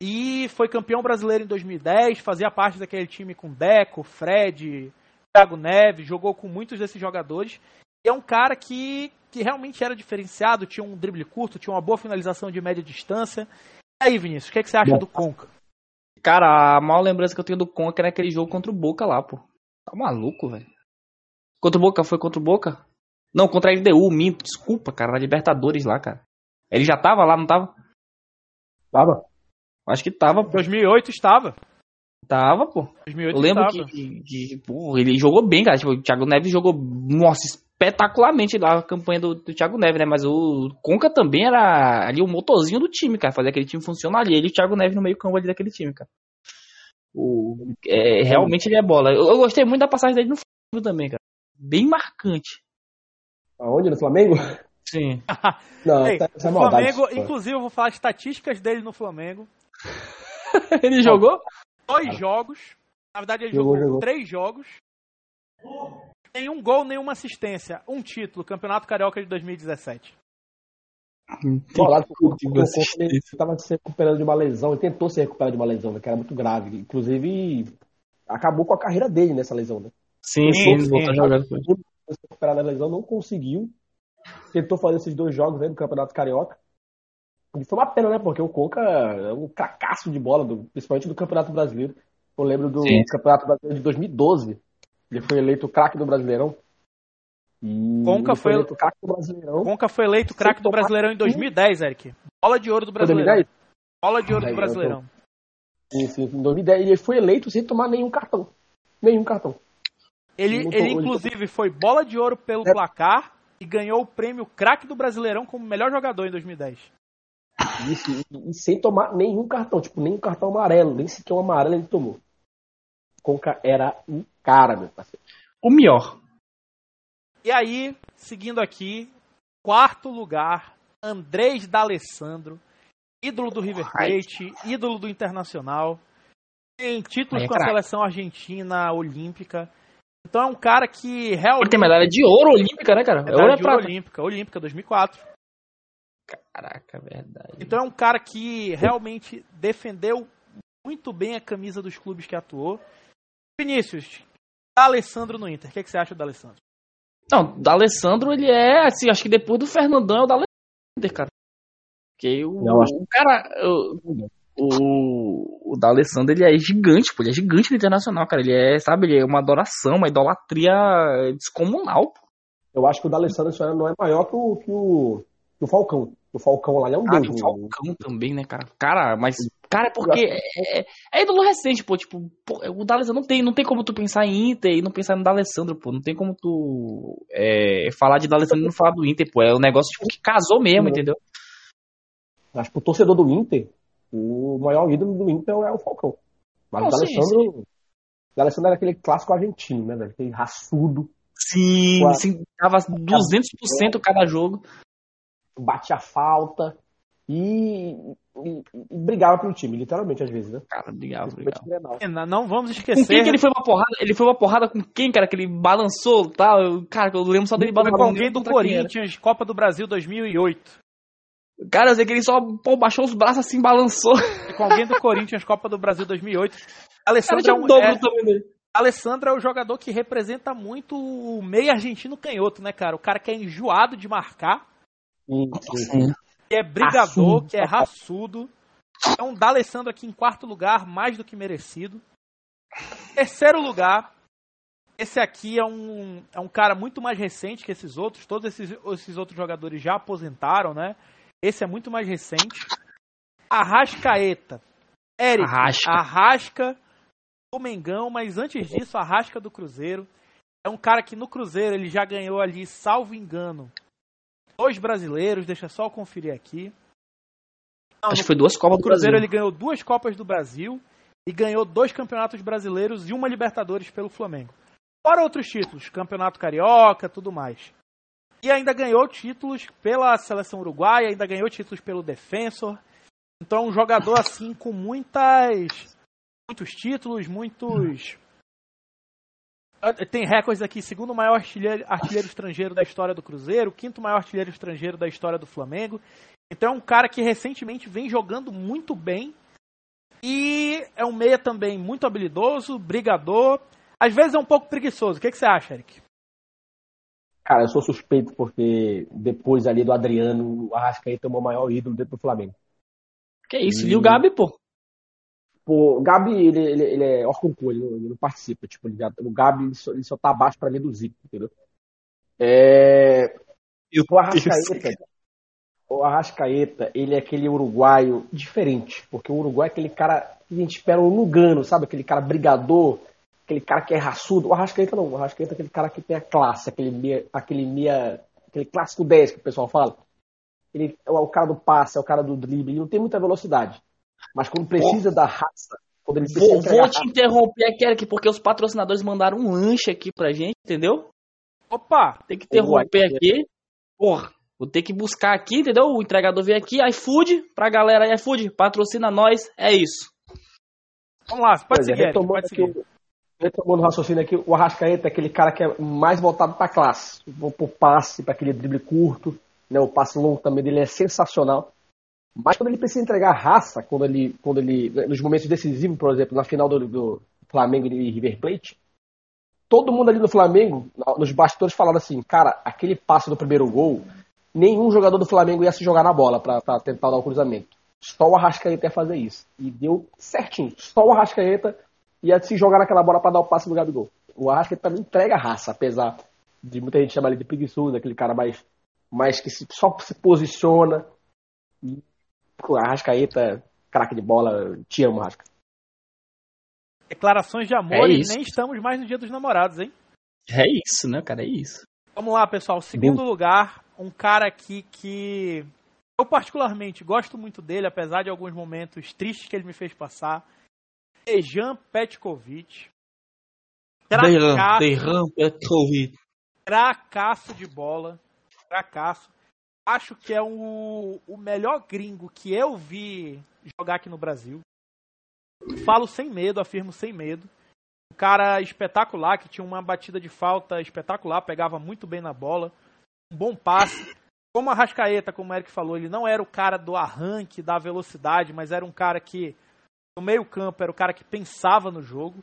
E foi campeão brasileiro em 2010, fazia parte daquele time com Deco, Fred, Thiago Neves, jogou com muitos desses jogadores. E é um cara que, que realmente era diferenciado, tinha um drible curto, tinha uma boa finalização de média distância. E aí, Vinícius, o que, é que você acha Bom. do Conca? Cara, a maior lembrança que eu tenho do Conca é naquele jogo contra o Boca lá, pô. Tá maluco, velho. Contra o Boca, foi contra o Boca? Não, contra a LDU, minto, desculpa, cara, na Libertadores lá, cara. Ele já tava lá, não tava? Tava. Acho que tava. Pô. 2008 estava. Tava, pô. 2008 eu lembro estava. que, que pô, ele jogou bem, cara. Tipo, o Thiago Neves jogou, nossa, espetacularmente lá a campanha do, do Thiago Neves, né? Mas o Conca também era ali o motorzinho do time, cara. Fazer aquele time funcionar ali. Ele e o Thiago Neves no meio campo ali daquele time, cara. O, é, realmente ele é bola. Eu, eu, gostei muito da passagem dele no Flamengo também, cara. Bem marcante. Aonde? No Flamengo? Sim. Não, Ei, tá, é o Flamengo, inclusive, eu vou falar estatísticas dele no Flamengo. ele jogou? Dois jogos. Na verdade, ele jogou, jogou, três jogos. Nenhum gol, nenhuma assistência. Um título, Campeonato Carioca de 2017. Bolado porque o ele estava se recuperando de uma lesão, ele tentou se recuperar de uma lesão, né, que era muito grave. Inclusive, acabou com a carreira dele nessa lesão, né? Sim, sim, ele voltou jogando. Se recuperar da lesão, não conseguiu. Tentou fazer esses dois jogos aí no Campeonato Carioca. E foi uma pena, né? Porque o Coca é um fracasso de bola, do, principalmente do Campeonato Brasileiro. Eu lembro do Sim. Campeonato Brasileiro de 2012. Ele foi eleito craque do Brasileirão. E Conca foi, eleito craque do Brasileirão. Conca foi eleito craque do Brasileirão em 2010, Eric. Bola de ouro do Brasileirão. Bola de ouro do Brasileirão. Sim, sim. Em 2010 ele foi eleito sem tomar nenhum cartão. Nenhum cartão. Ele, ele inclusive foi bola de ouro pelo é. placar e ganhou o prêmio craque do Brasileirão como melhor jogador em 2010. Isso, e, e, sem tomar nenhum cartão, tipo, nenhum cartão amarelo, nem sequer um amarelo ele tomou. Conca era um cara, meu parceiro. O melhor. E aí, seguindo aqui, quarto lugar, Andrés D'Alessandro, ídolo do River Plate, ídolo do Internacional, tem títulos é com a seleção argentina olímpica. Então é um cara que realmente. Ele tem medalha de ouro olímpica, né, cara? Medalha é ouro de ouro olímpica, olímpica 2004. Caraca, verdade. Então é um cara que realmente defendeu muito bem a camisa dos clubes que atuou. Vinícius, Alessandro no Inter. O que, é que você acha do Alessandro? Não, o Alessandro, ele é, assim, acho que depois do Fernandão é o da Alessandro, cara. Porque o, Não, acho... o cara. O, o, o D'Alessandro, ele é gigante, pô. Ele é gigante no internacional, cara. Ele é, sabe, ele é uma adoração, uma idolatria descomunal, pô. Eu acho que o D'Alessandro não é maior que o, que o, que o Falcão. O Falcão lá é um deus. O né? Falcão também, né, cara? Cara, mas. Cara, é porque é, é, é ídolo recente, pô. Tipo, pô, o D'Alessandro não tem, não tem como tu pensar em Inter e não pensar no D'Alessandro, pô. Não tem como tu é, falar de D'Alessandro e não falar do Inter, pô. É um negócio tipo, que casou mesmo, entendeu? Acho que o torcedor do Inter, o maior ídolo do Inter é o Falcão. Mas não, o D'Alessandro. O D'Alessandro era aquele clássico argentino, né, velho? Aquele raçudo. Sim, a... sim, tava 200% cada jogo batia falta e, e, e, brigava pelo time, literalmente, às vezes, né? Cara, brigava, brigava. É, não vamos esquecer. Com quem que ele foi uma porrada? Ele foi uma porrada com quem, cara? Que ele balançou tal? Tá? Cara, eu lembro só dele balançando. Com alguém do Corinthians, Copa do Brasil 2008. Cara, eu sei que ele só pô, baixou os braços assim, balançou. Com alguém do Corinthians, Copa do Brasil 2008. Alessandro cara, é um, dobro é, também Alessandro é o jogador que representa muito o meio argentino canhoto, né, cara? O cara que é enjoado de marcar que é brigador, que é raçudo. Então, D'Alessandro aqui em quarto lugar, mais do que merecido. Terceiro lugar, esse aqui é um, é um cara muito mais recente que esses outros. Todos esses, esses outros jogadores já aposentaram, né? Esse é muito mais recente. Arrascaeta. Eric, Arrasca. Arrasca do Mengão, mas antes disso, Arrasca do Cruzeiro. É um cara que no Cruzeiro ele já ganhou ali, salvo engano, dois brasileiros. Deixa só eu conferir aqui. Não, Acho que foi duas Copas do Cruzeiro Brasil. ele ganhou duas Copas do Brasil e ganhou dois Campeonatos Brasileiros e uma Libertadores pelo Flamengo. Fora outros títulos, Campeonato Carioca, tudo mais. E ainda ganhou títulos pela seleção uruguaia, ainda ganhou títulos pelo Defensor. Então, um jogador assim com muitas muitos títulos, muitos tem recordes aqui, segundo maior artilheiro, artilheiro estrangeiro da história do Cruzeiro, quinto maior artilheiro estrangeiro da história do Flamengo. Então é um cara que recentemente vem jogando muito bem. E é um meia também muito habilidoso, brigador. Às vezes é um pouco preguiçoso. O que, que você acha, Eric? Cara, eu sou suspeito porque depois ali do Adriano, o Arrascaeta é o meu maior ídolo dentro do Flamengo. Que isso, e o Gabi, pô? Pô, o Gabi, ele, ele, ele é órgão ele, não- ele não participa. Tipo, ele o Gabi, ele só, ele só tá abaixo pra mim do Zico, entendeu? É, o Arrascaeta, o Arrascaeta, ele é aquele uruguaio diferente, porque o Uruguai é aquele cara que a gente espera um Lugano, sabe? Aquele cara brigador, aquele cara que é raçudo. O Arrascaeta não, o Arrascaeta é aquele cara que tem a classe, aquele meia, aquele meia, aquele clássico 10 que o pessoal fala. Ele é o cara do passe, é o cara do drible, ele não tem muita velocidade. Mas quando precisa da raça, quando ele precisa Vou, vou raça, te interromper aqui, Eric, porque os patrocinadores mandaram um lanche aqui pra gente, entendeu? Opa! Tem que interromper aqui. Porra, vou ter que buscar aqui, entendeu? O entregador veio aqui, iFood, pra galera aí, iFood, patrocina nós, é isso. Vamos lá, pode Pois é, seguir, Eric, retomando, pode aqui, seguir. o- retomando o raciocínio aqui, o Arrascaeta é aquele cara que é mais voltado para classe. Vou por passe, para aquele drible curto, né? o passe longo também dele é sensacional. Mas quando ele precisa entregar raça, quando ele, quando ele nos momentos decisivos, por exemplo, na final do, do Flamengo e River Plate, todo mundo ali no Flamengo, nos bastidores, falaram assim, cara, aquele passe do primeiro gol, nenhum jogador do Flamengo ia se jogar na bola para tentar dar o cruzamento. Só o Arrascaeta ia fazer isso. E deu certinho. Só o Arrascaeta ia se jogar naquela bola para dar o passe do Gabigol. O Arrascaeta não entrega raça, apesar de muita gente chamar ele de preguiçoso, aquele cara mais, mais que se- só se posiciona. Arrascaeta, craque de bola, te amo, Arrasca. Declarações de amor É e nem estamos mais no dia dos namorados, hein? É isso, né, cara? É isso. Vamos lá, pessoal. Segundo lugar, um cara aqui que eu particularmente gosto muito dele, apesar de alguns momentos tristes que ele me fez passar. Dejan Petkovic. Derram Petrovic. cracaço de bola. Cracaço. Acho que é o, o melhor gringo que eu vi jogar aqui no Brasil. Falo sem medo, afirmo sem medo. Um cara espetacular, que tinha uma batida de falta espetacular, pegava muito bem na bola. Um bom passe. Como a Rascaeta, como o Eric falou, ele não era o cara do arranque, da velocidade, mas era um cara que, no meio campo, era o cara que pensava no jogo.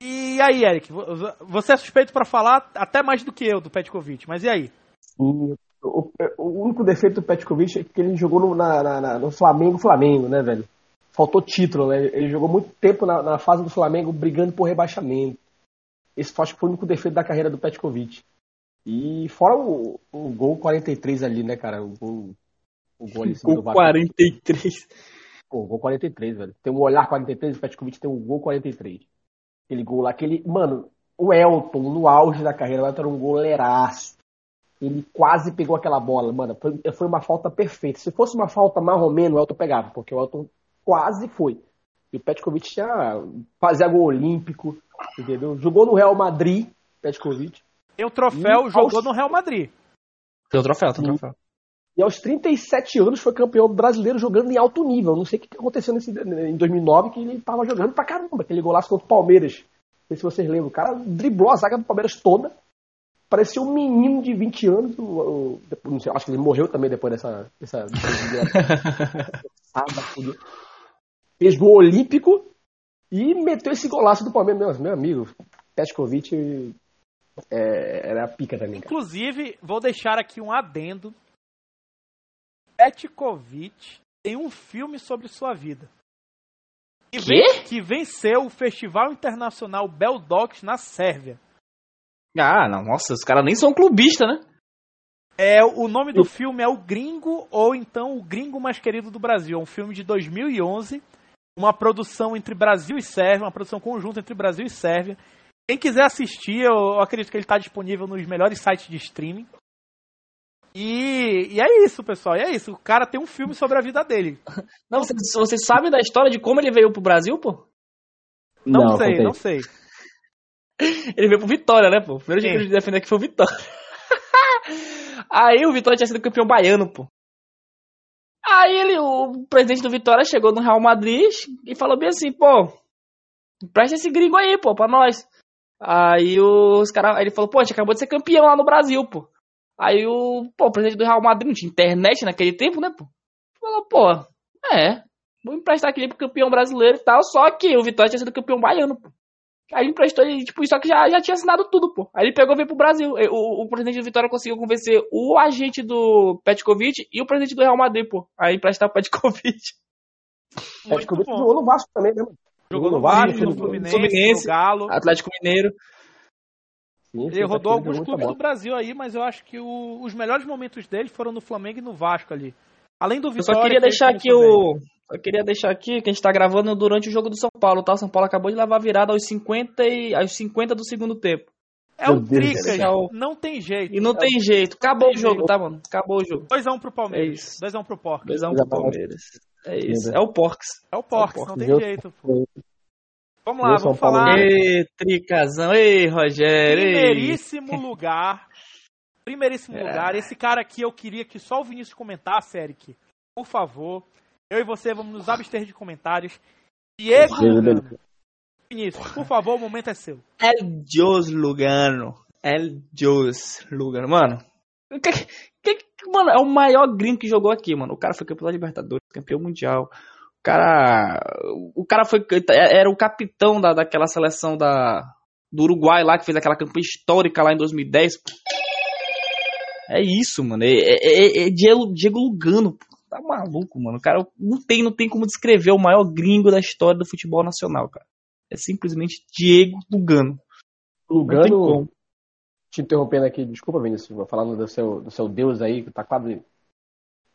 E aí, Eric, vo- você é suspeito para falar até mais do que eu do Petkovic, mas e aí? O, o- o único defeito do Petkovic é que ele jogou no, na- na- no Flamengo, Flamengo, né, velho? Faltou título, né? Ele jogou muito tempo na, na fase do Flamengo brigando por rebaixamento. Esse acho que foi o único defeito da carreira do Petkovic. E fora o, o gol 43 ali, né, cara? O gol, o gol ali em cima do Com Vasco. 43. Pô, gol 43, velho. Tem um olhar 43, o Petkovic tem um gol 43. Aquele gol lá, aquele. Mano, o Elton, no auge da carreira, Elton era um goleiraço. Ele quase pegou aquela bola, mano. Foi, foi uma falta perfeita. Se fosse uma falta marromeno, o Elton pegava, porque o Elton quase foi. E o Petkovic tinha fazia gol olímpico, entendeu? Jogou no Real Madrid, Petkovic. Tem o troféu, Hum, jogou aos- no Real Madrid. Tem o troféu, tem o troféu. E aos 37 anos foi campeão brasileiro jogando em alto nível. Não sei o que que aconteceu nesse, em 2009 que ele tava jogando pra caramba. Aquele golaço contra o Palmeiras. Não sei se vocês lembram. O cara driblou a zaga do Palmeiras toda. Parecia um menino de 20 anos. O, o- sei, acho que ele morreu também depois dessa. dessa, dessa. Fez gol olímpico e meteu esse golaço do Palmeiras. Meu, meu amigo, Petkovic é, era a pica também, cara. Inclusive, vou deixar aqui um adendo. Petkovic tem um filme sobre sua vida. Que, ven- que venceu o Festival Internacional Beldox na Sérvia. Ah, não, nossa, os caras nem são clubistas, né? É, o nome do filme é O Gringo, ou então O Gringo Mais Querido do Brasil. É um filme de 2011, uma produção entre Brasil e Sérvia, uma produção conjunta entre Brasil e Sérvia. Quem quiser assistir, eu acredito que ele está disponível nos melhores sites de streaming. E, e é isso, pessoal. E é isso. O cara tem um filme sobre a vida dele. Não, você, você sabe da história de como ele veio pro Brasil, pô? Não, sei, contei. não sei. Ele veio pro Vitória, né, pô? O primeiro dia que ele defendeu aqui foi o Vitória. Aí o Vitória tinha sido campeão baiano, pô. Aí ele, o presidente do Vitória chegou no Real Madrid e falou bem assim, pô, presta esse gringo aí, pô, pra nós. Aí os caras, ele falou, pô, a gente acabou de ser campeão lá no Brasil, pô. Aí o, pô, o presidente do Real Madrid não tinha internet naquele tempo, né, pô? Falou, pô, é, vou emprestar aquele pro campeão brasileiro e tal, só que o Vitória tinha sido campeão baiano, pô. Aí ele emprestou ele, tipo, só que já, já tinha assinado tudo, pô. Aí ele pegou e veio pro Brasil. E O, o presidente do Vitória conseguiu convencer o agente do Petkovic e o presidente do Real Madrid, pô. Aí emprestar o Petkovic. O bom. jogou no Vasco também, né? mano? Jogou no Vasco, no no Fluminense, Fluminense. no Galo. Atlético Mineiro. Sim, Ele rodou alguns clubes do Brasil aí, mas eu acho que o- os melhores momentos dele foram no Flamengo e no Vasco ali. Além do Eu Vitória. só queria que ele deixar aqui começou bem. O. Eu queria deixar aqui que a gente tá gravando durante o jogo do São Paulo, tá? O São Paulo acabou de levar a virada aos 50, e, aos 50 do segundo tempo. É o céu. não tem jeito. E não tem jeito. Acabou o tem jogo, jeito. tá, mano? Acabou o jogo. 2x1 pro É Palmeiras. isso. 2x1 pro Porcos. 2x1 Já pro. Palmeiras. É isso. Ainda. É o Porcs. É o Porcos, Porcos. não tem Deus. jeito. Pô. Vamos lá, Deus, vamos Paulo. falar. Ê, Tricazão. Ei, Rogério. ei. Primeiríssimo lugar. Primeiríssimo É. lugar. Esse cara aqui eu queria que só o Vinícius comentasse, Eric. Por favor. Eu e você vamos nos abster de comentários. Diego Lugano. Vinícius, por favor, o momento é seu. El Dios Lugano. El Dios Lugano. Mano, o que, que- mano, é o maior gringo que jogou aqui, mano. O cara foi campeão da Libertadores, campeão mundial. O cara. O cara foi. Era o capitão da, daquela seleção da, do Uruguai lá, que fez aquela campanha histórica lá em 2010. pô. É isso, mano. É, é- é- é Diego, Diego Lugano, pô. Tá maluco, mano. O cara não tem, não tem como descrever o maior gringo da história do futebol nacional, cara. É simplesmente Diego Lugano. Lugano, te interrompendo aqui, desculpa, Vinícius, falando do seu, do seu Deus aí, que tá quase.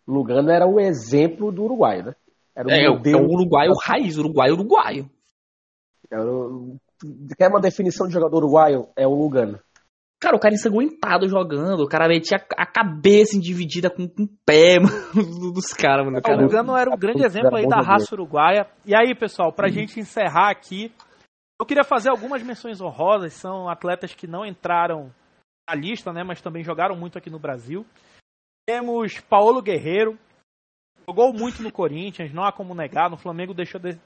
Lugano era o exemplo do Uruguai, né? Era o É, é o- é modelo. o uruguaio raiz, uruguaio uruguaio. Era o- Quer uma definição de jogador uruguaio? É o Lugano. Cara, o cara ensanguentado jogando, o cara metia a cabeça dividida com, com o pé mano, dos caras, mano. O Cara, Lugano era um grande exemplo aí da raça uruguaia. E aí, pessoal, pra gente encerrar aqui, eu queria fazer algumas menções honrosas. São atletas que não entraram na lista, né? Mas também jogaram muito aqui no Brasil. Temos Paulo Guerreiro, jogou muito no Corinthians, não há como negar. No Flamengo deixou, de-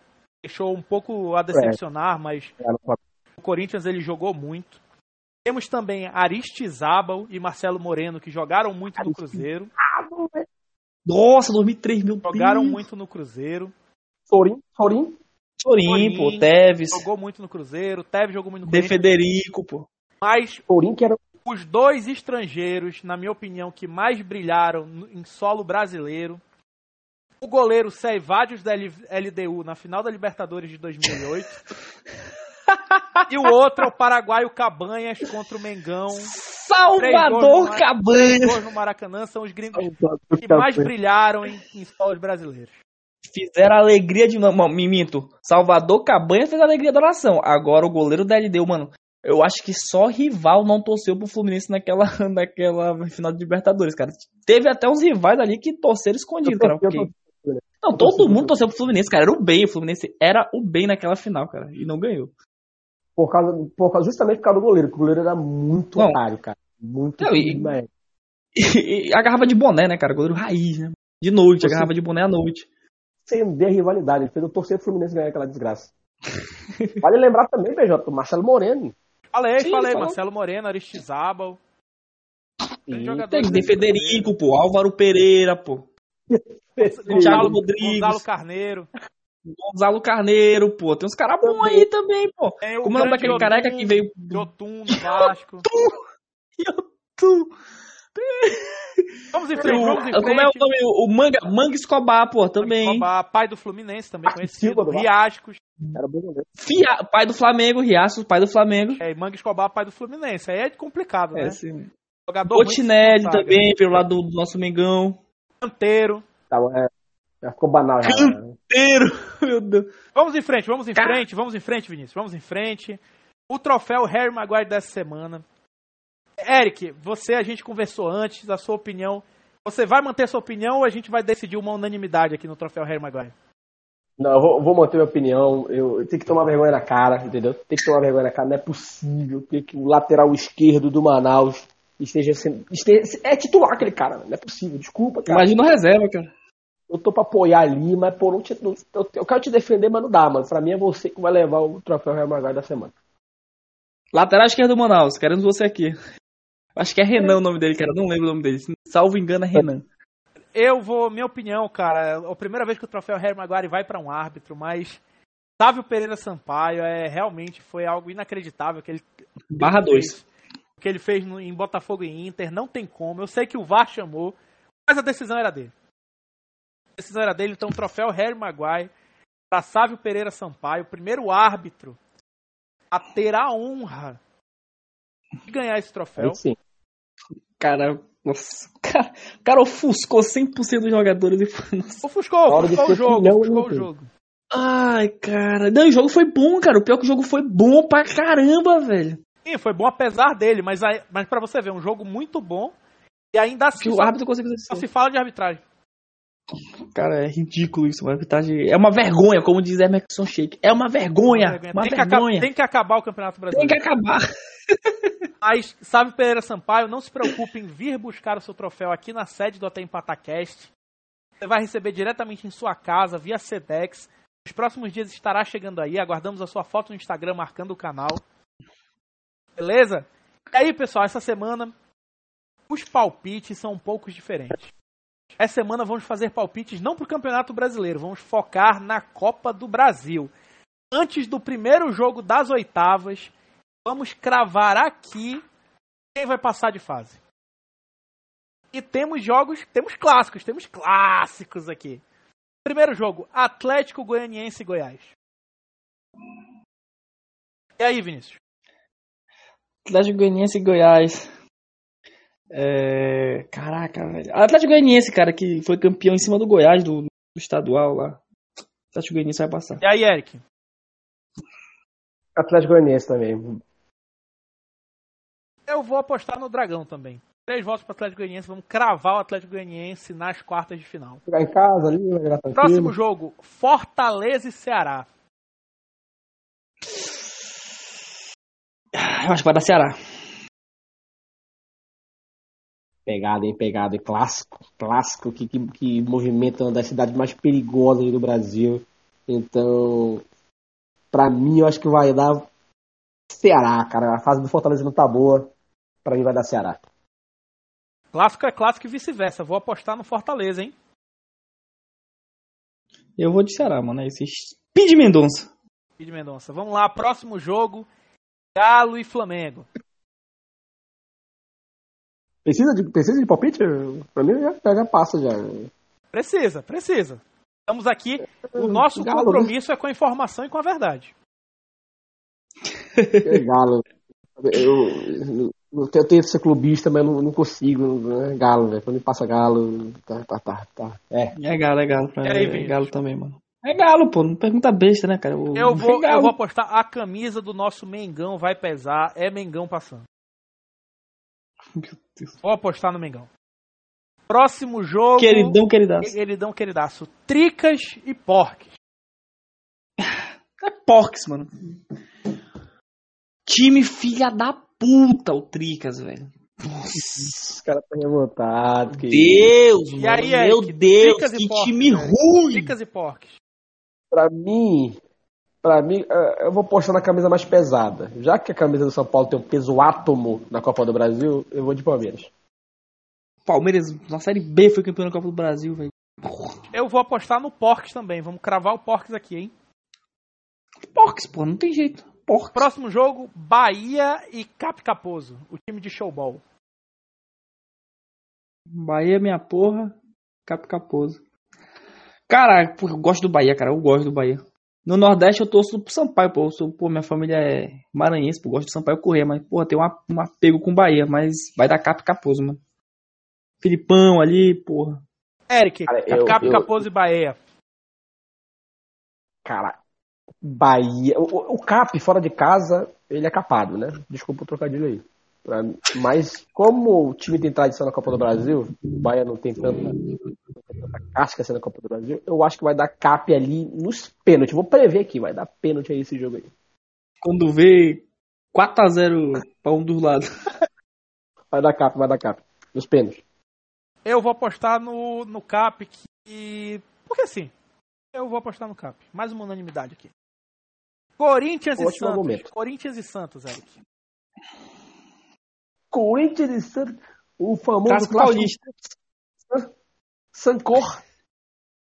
deixou um pouco a decepcionar, mas no no Corinthians ele jogou muito. Temos também Aristizábal e Marcelo Moreno, que jogaram muito no Cruzeiro. Nossa, 2003, meu Jogaram Deus. muito no Cruzeiro. Sorin, Sorin, Sorin, pô, Teves, Jogou muito no Cruzeiro. Teve jogou muito no De Corinthians. Federico, pô. Mas Sorin que era os dois estrangeiros, na minha opinião, que mais brilharam em solo brasileiro. O goleiro Ceivadios da LDU na final da Libertadores de 2008. e o outro é o paraguaio Cabanhas contra o Mengão. Salvador Três Cabanha. Dois no Maracanã são os gringos que mais brilharam em, em solos brasileiros. Fizeram a alegria de. Não, não, me minto. Salvador Cabanha fez a alegria da nação. Agora o goleiro da LDU, mano. Eu acho que só rival não torceu pro Fluminense naquela, naquela final de Libertadores, cara. Teve até uns rivais ali que torceram escondido, cara. Porque... Não, todo mundo torceu pro Fluminense, cara. Era o bem. O Fluminense era o bem naquela final, cara. E não ganhou. Por causa, por causa, justamente por causa do goleiro, porque o goleiro era muito Não. otário, cara. Muito Não, e-. E, e agarrava de boné, né, cara? Goleiro raiz, né? De noite, Você- agarrava de boné à noite. Acender a rivalidade. Ele fez eu torcer pro Fluminense ganhar aquela desgraça. vale lembrar também, BJ, o Marcelo Moreno. Falei, Sim, falei, falou. Marcelo Moreno, Aristizábal. Tem Tem De Federico, pô. Álvaro Pereira, pô. Thiago Rodrigues. Gonzalo Carneiro. Gonzalo Carneiro, pô. Tem uns caras bons aí também, pô. Tem o Como é o nome grande daquele careca Yotun, que veio Yotun no Vasco. Tu. Vamos em frente, vamos em O- frente. como é o nome? O Manga, Manga Escobar, pô, também. Escobar, pai do Fluminense, também conhecido. Riascos. Era bom. Fia, pai do Flamengo, Riaço, pai do Flamengo. É, e Manga Escobar, pai do Fluminense. Aí é complicado, né? É, sim. Jogador responsável. também, pelo lado do, do nosso Mengão. Canteiro. Tá, é, já ficou banal já. Inteiro, meu Deus. Vamos em frente, vamos em Cara. frente, vamos em frente, Vinícius. Vamos em frente. O troféu Harry Maguire dessa semana. Eric, você, a gente conversou antes, a sua opinião. Você vai manter sua opinião ou a gente vai decidir uma unanimidade aqui no troféu Harry Maguire? Não, eu vou, vou manter minha opinião. Eu, eu tenho que tomar vergonha na cara, entendeu? Tem que tomar vergonha na cara. Não é possível que, que o lateral esquerdo do Manaus esteja sendo. esteja- é titular aquele cara. Não é possível. Desculpa, cara. Imagina o reserva, cara. Eu tô pra apoiar ali, mas por não te, não- eu, eu quero te defender, mas não dá, mano. Pra mim é você que vai levar o troféu Real Maguire da semana. Lateral esquerdo do Manaus, queremos você aqui. Acho que é Renan o nome dele, cara. Não lembro o nome dele. Salvo engano, é Renan. Eu vou, minha opinião, cara, é a primeira vez que o troféu Harry Maguire vai para um árbitro, mas Sávio Pereira Sampaio é realmente foi algo inacreditável que ele Barra 2. o que ele fez no- em Botafogo e Inter, não tem como. Eu sei que o VAR chamou, mas a decisão era dele. Decisão era dele, então troféu Harry Maguire para Sávio Pereira Sampaio, o primeiro árbitro a ter a honra de ganhar esse troféu. Sim. Cara, nossa. O cara, o cara ofuscou 100% dos jogadores e nossa. Ofuscou, ofuscou o jogo, ofuscou o jogo. Ai, cara. Não, o jogo foi bom, cara. O pior é que o jogo foi bom pra caramba, velho. Sim, foi bom apesar dele, mas, aí- mas para você ver, um jogo muito bom e ainda Que assim o só, árbitro conseguiu só se fala de arbitragem. Cara, é ridículo isso. Uma arbitragem. É uma vergonha, como diz Emerson Sheik. É uma vergonha. Uma tem, que vergonha. tem que acabar o Campeonato Tem Brasileiro. que acabar. Mas, Sávio Pereira Sampaio, não se preocupe em vir buscar o seu troféu aqui na sede do Hotel Empatacast. Você vai receber diretamente em sua casa, via Sedex. Nos próximos dias estará chegando aí. Aguardamos a sua foto no Instagram marcando o canal. Beleza? E aí, pessoal, essa semana os palpites são um pouco diferentes. Essa semana vamos fazer palpites não para o Campeonato Brasileiro, vamos focar na Copa do Brasil. Antes do primeiro jogo das oitavas, vamos cravar aqui quem vai passar de fase. E temos jogos, temos clássicos, temos clássicos aqui. Primeiro jogo, Atlético Goianiense e Goiás. E aí, Vinícius? Atlético Goianiense e Goiás. É... Caraca, velho. Atlético Goianiense, cara, que foi campeão em cima do Goiás, do, do estadual lá. Atlético Goianiense vai passar. E aí, Eric? Atlético Goianiense também. Eu vou apostar no Dragão também. Três votos para o Atlético Goianiense. Vamos cravar o Atlético Goianiense nas quartas de final. Jogar em casa ali, vai. Próximo jogo, Fortaleza e Ceará. Eu acho que vai dar Ceará. Pegada, hein? Pegada. E clássico. Clássico que, que, que movimenta uma das cidades mais perigosas do Brasil. Então, pra mim, eu acho que vai dar Ceará, cara. A fase do Fortaleza não tá boa. Pra mim vai dar Ceará. Clássico é clássico e vice-versa. Vou apostar no Fortaleza, hein? Eu vou de Ceará, mano. É esse Speed Mendonça. de Mendonça. Vamos lá, próximo jogo. Galo e Flamengo. Precisa de, precisa de palpite? Pra mim já, já, passa já. Precisa, precisa. Estamos aqui. O nosso Galo, né? compromisso é com a informação e com a verdade. É Galo. Eu, eu, eu tento ser clubista, mas não, não consigo. né? Galo, velho. Quando me passa Galo, tá, tá, tá, tá. É. É galo, é galo. Pra mim, aí, é galo também, mano. É galo, pô. Não pergunta besta, né, cara? O- Eu vou, é eu vou apostar. A camisa do nosso Mengão vai pesar. É Mengão passando. Meu Deus. Vou apostar no Mengão. Próximo jogo. Queridão, queridaço. Queridão, queridaço. Tricas e Porques. É Porks, mano. Time filha da puta, o Tricas, velho. Os caras estão revoltados. que- Deus, E mano. aí, meu Eric, Deus, e que time velho. ruim. Tricas e Porques. Pra mim, pra mim, eh, eu vou postar na camisa mais pesada. Já que a camisa do São Paulo tem um peso átomo na Copa do Brasil, eu vou de Palmeiras. Palmeiras, na Série B, foi campeão da Copa do Brasil, velho. Eu vou apostar no Porques também. Vamos cravar o Porques aqui, hein? Porks, pô, não tem jeito. Porks. Próximo jogo, Bahia e Cap Caposo. O time de showball. Bahia, minha porra. Cap Caposo. Cara, eu gosto do Bahia, cara. Eu gosto do Bahia. No Nordeste eu torço pro Sampaio, pô. Eu sou, pô, minha família é maranhense, pô. Gosto do Sampaio correr, mas, pô, tem um, um apego com Bahia, mas vai dar Cap Caposo, mano. Filipão ali, porra. Eric, Cara, eu- Cap, eu- Caposo e Bahia. Cara, Bahia. O, o- o Cap fora de casa, ele é capado, né? Desculpa o trocadilho aí. Pra- Mas como o time tem tradição na Copa do Brasil, o Bahia não tem tanta, tanta casca assim na Copa do Brasil, eu acho que vai dar Cap ali nos pênaltis. Vou prever aqui, vai dar pênalti aí esse jogo aí. Quando vê 4x0 pra um dos lados. Vai dar Cap, vai dar Cap. Nos pênaltis. Eu vou apostar no, no Cap que. Porque assim, eu vou apostar no Cap. Mais uma unanimidade aqui. Corinthians e Ótimo Santos. momento. Corinthians e Santos, Eric. Corinthians e Santos, o famoso Clássico paulista. Sancor.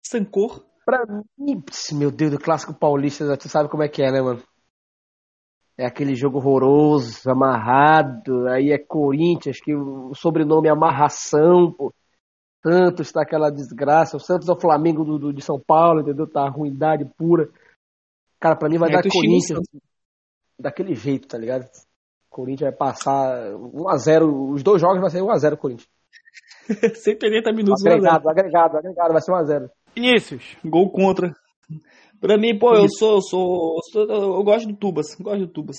Sancor. Pra mim, meu Deus, o clássico paulista, tu sabe como é que é, né, mano? É aquele jogo horroroso, amarrado, aí é Corinthians, que o sobrenome é amarração, pô. Santos tá aquela desgraça, o Santos é o Flamengo do, do- de São Paulo, entendeu? Tá ruindade pura. Cara, pra mim vai É, dar Corinthians daquele jeito, tá ligado? Corinthians vai passar 1x0, os dois jogos vai ser 1x0 Corinthians. 180 minutos, 1 a 0. Agregado, agregado, agregado, vai ser 1x0. Vinícius. Gol contra. Pra mim, pô, eu sou, eu sou, eu sou- eu gosto do Tubas, gosto do Tubas.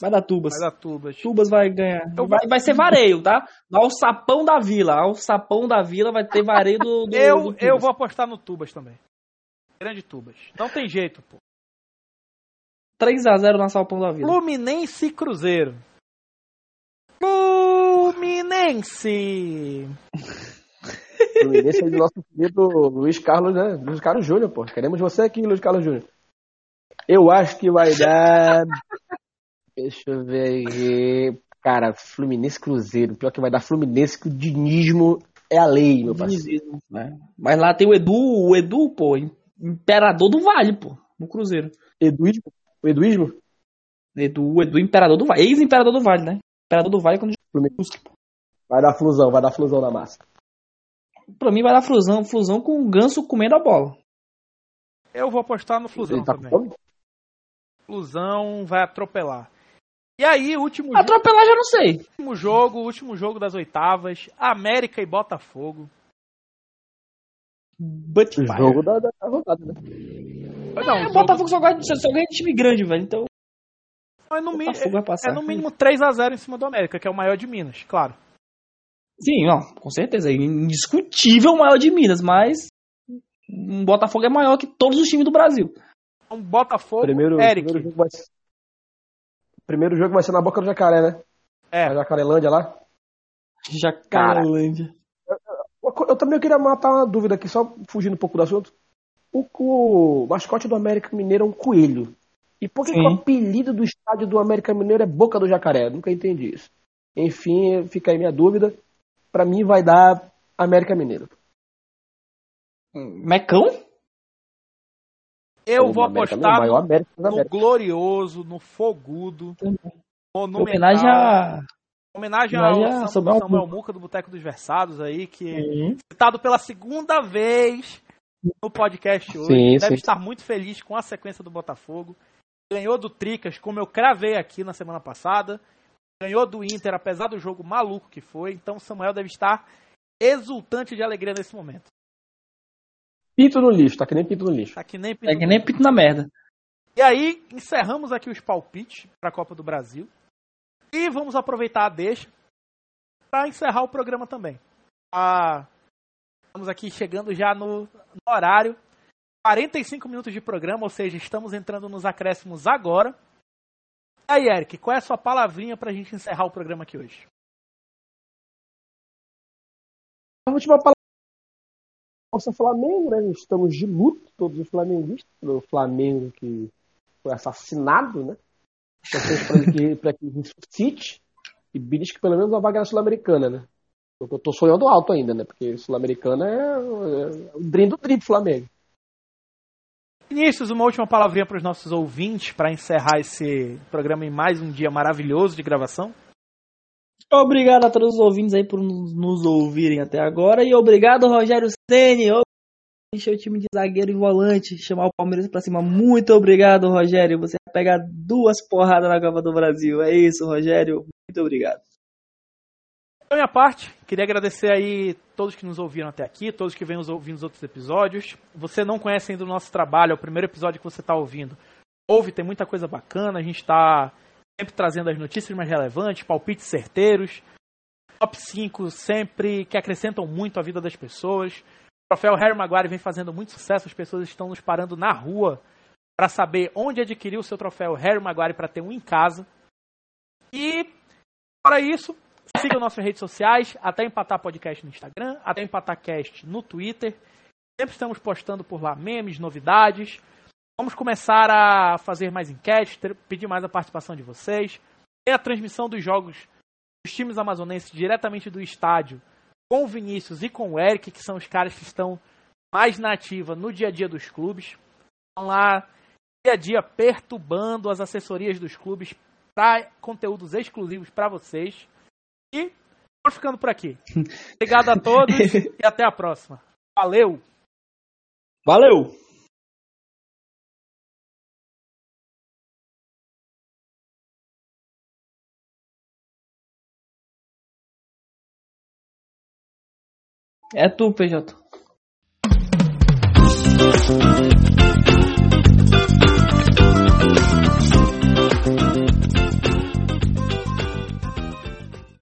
Vai dar Tubas. Vai dar tubas. Tubas vai ganhar. Eu Vai, vai ser vareio, tá? Ao sapão da vila. Ao sapão da vila vai ter vareio do. do Eu, do Tubas. eu vou apostar no Tubas também. Grande Tubas. Não tem jeito, pô. 3x0 na sapão da vila. Fluminense e Cruzeiro. Fluminense. Fluminense é do nosso querido Luiz Carlos, né? Luiz Carlos Júnior, pô. Queremos você aqui, Luiz Carlos Júnior. Eu acho que vai dar. Deixa eu ver aí. Cara, Fluminense Cruzeiro. Pior que vai dar Fluminense, que o dinismo é a lei, meu parceiro. Né? Mas lá tem o Edu, o Edu, pô, imperador do Vale, pô, no Cruzeiro. Eduísmo? O Eduísmo? Edu, Edu, imperador do Vale. Ex-imperador do Vale, né? Imperador do Vale quando. Vai dar flusão, vai dar flusão na massa. Pra mim vai dar flusão, flusão com o ganso comendo a bola. Eu vou apostar no Flusão Ele tá também. Flusão vai atropelar. E aí, último, jogo, Atropelar já não sei. último jogo, último jogo das oitavas, América e Botafogo. But O jogo da, da, da rodada, né? Não, É, jogo- Botafogo só só ganha de time grande, velho. Então, é no, vai passar. é no mínimo 3x0 em cima do América, que é o maior de Minas, claro. Sim, não, com certeza. É indiscutível o maior de Minas, mas o Botafogo é maior que todos os times do Brasil. Então, Botafogo, Primeiro, Eric. primeiro jogo vai ser. Primeiro jogo vai ser na boca do jacaré, né? É. Na Jacarelândia lá. Jacarelândia. Uma co- Eu também queria matar uma dúvida aqui, só fugindo um pouco do assunto. O, o mascote do América Mineiro é um coelho. E por que, que o apelido do estádio do América Mineiro é Boca do Jacaré? Nunca entendi isso. Enfim, fica aí minha dúvida. Pra mim vai dar América Mineiro. Mecão? Eu O vou América apostar Mineiro, o maior América no América. glorioso, no fogudo, monumental. Homenagem a. Homenagem homenagem ao a Samuel, Samuel Muca. Do Boteco dos Versados aí, que Sim. citado pela segunda vez no podcast hoje. Sim, Deve sim. estar muito feliz com a sequência do Botafogo. Ganhou do Tricas, como eu cravei aqui na semana passada. Ganhou do Inter, apesar do jogo maluco que foi. Então o Samuel deve estar exultante de alegria nesse momento. Pito no lixo, tá que nem pito no lixo. Tá que nem É que nem pito na merda. E aí, encerramos aqui os palpites para a Copa do Brasil. E vamos aproveitar a deixa para encerrar o programa também. Ah, estamos aqui chegando já no, no horário. 45 minutos de programa, ou seja, estamos entrando nos acréscimos agora. E aí, Eric, qual é a sua palavrinha para a gente encerrar o programa aqui hoje? A última palavra. Nossa Flamengo, né? Estamos de luto, todos os flamenguistas, pelo Flamengo que foi assassinado, né? Torcemos para que, que ressuscite e belisque pelo menos uma vaga na Sul-Americana, né? Eu tô sonhando alto ainda, né? Porque Sul-Americana é, é o dream do dream do Flamengo. Vinícius, uma última palavrinha para os nossos ouvintes para encerrar esse programa em mais um dia maravilhoso de gravação. Obrigado a todos os ouvintes aí por nos, nos ouvirem até agora. E obrigado, Rogério Ceni. Encher o time de zagueiro e volante, chamar o Palmeiras pra cima. Muito obrigado, Rogério. Você vai pegar duas porradas na Copa do Brasil. É isso, Rogério. Muito obrigado. Da minha parte, queria agradecer aí todos que nos ouviram até aqui, todos que vêm ouvindo os outros episódios. Você não conhece ainda o nosso trabalho, é o primeiro episódio que você está ouvindo. Ouve, tem muita coisa bacana, a gente está sempre trazendo as notícias mais relevantes, palpites certeiros, top 5 sempre que acrescentam muito à vida das pessoas. O troféu Harry Maguire vem fazendo muito sucesso, as pessoas estão nos parando na rua para saber onde adquirir o seu troféu Harry Maguire para ter um em casa. E, para isso, Siga nossas redes sociais, até empatar podcast no Instagram, até empatar cast no Twitter. Sempre estamos postando por lá memes, novidades. Vamos começar a fazer mais enquetes, pedir mais a participação de vocês. Tem a transmissão dos jogos dos times amazonenses diretamente do estádio com o Vinícius e com o Eric, que são os caras que estão mais na ativa no dia a dia dos clubes. Estão lá dia a dia perturbando as assessorias dos clubes para conteúdos exclusivos para vocês. E vamos ficando por aqui. Obrigado a todos e até a próxima. Valeu! Valeu! É tu, PJ.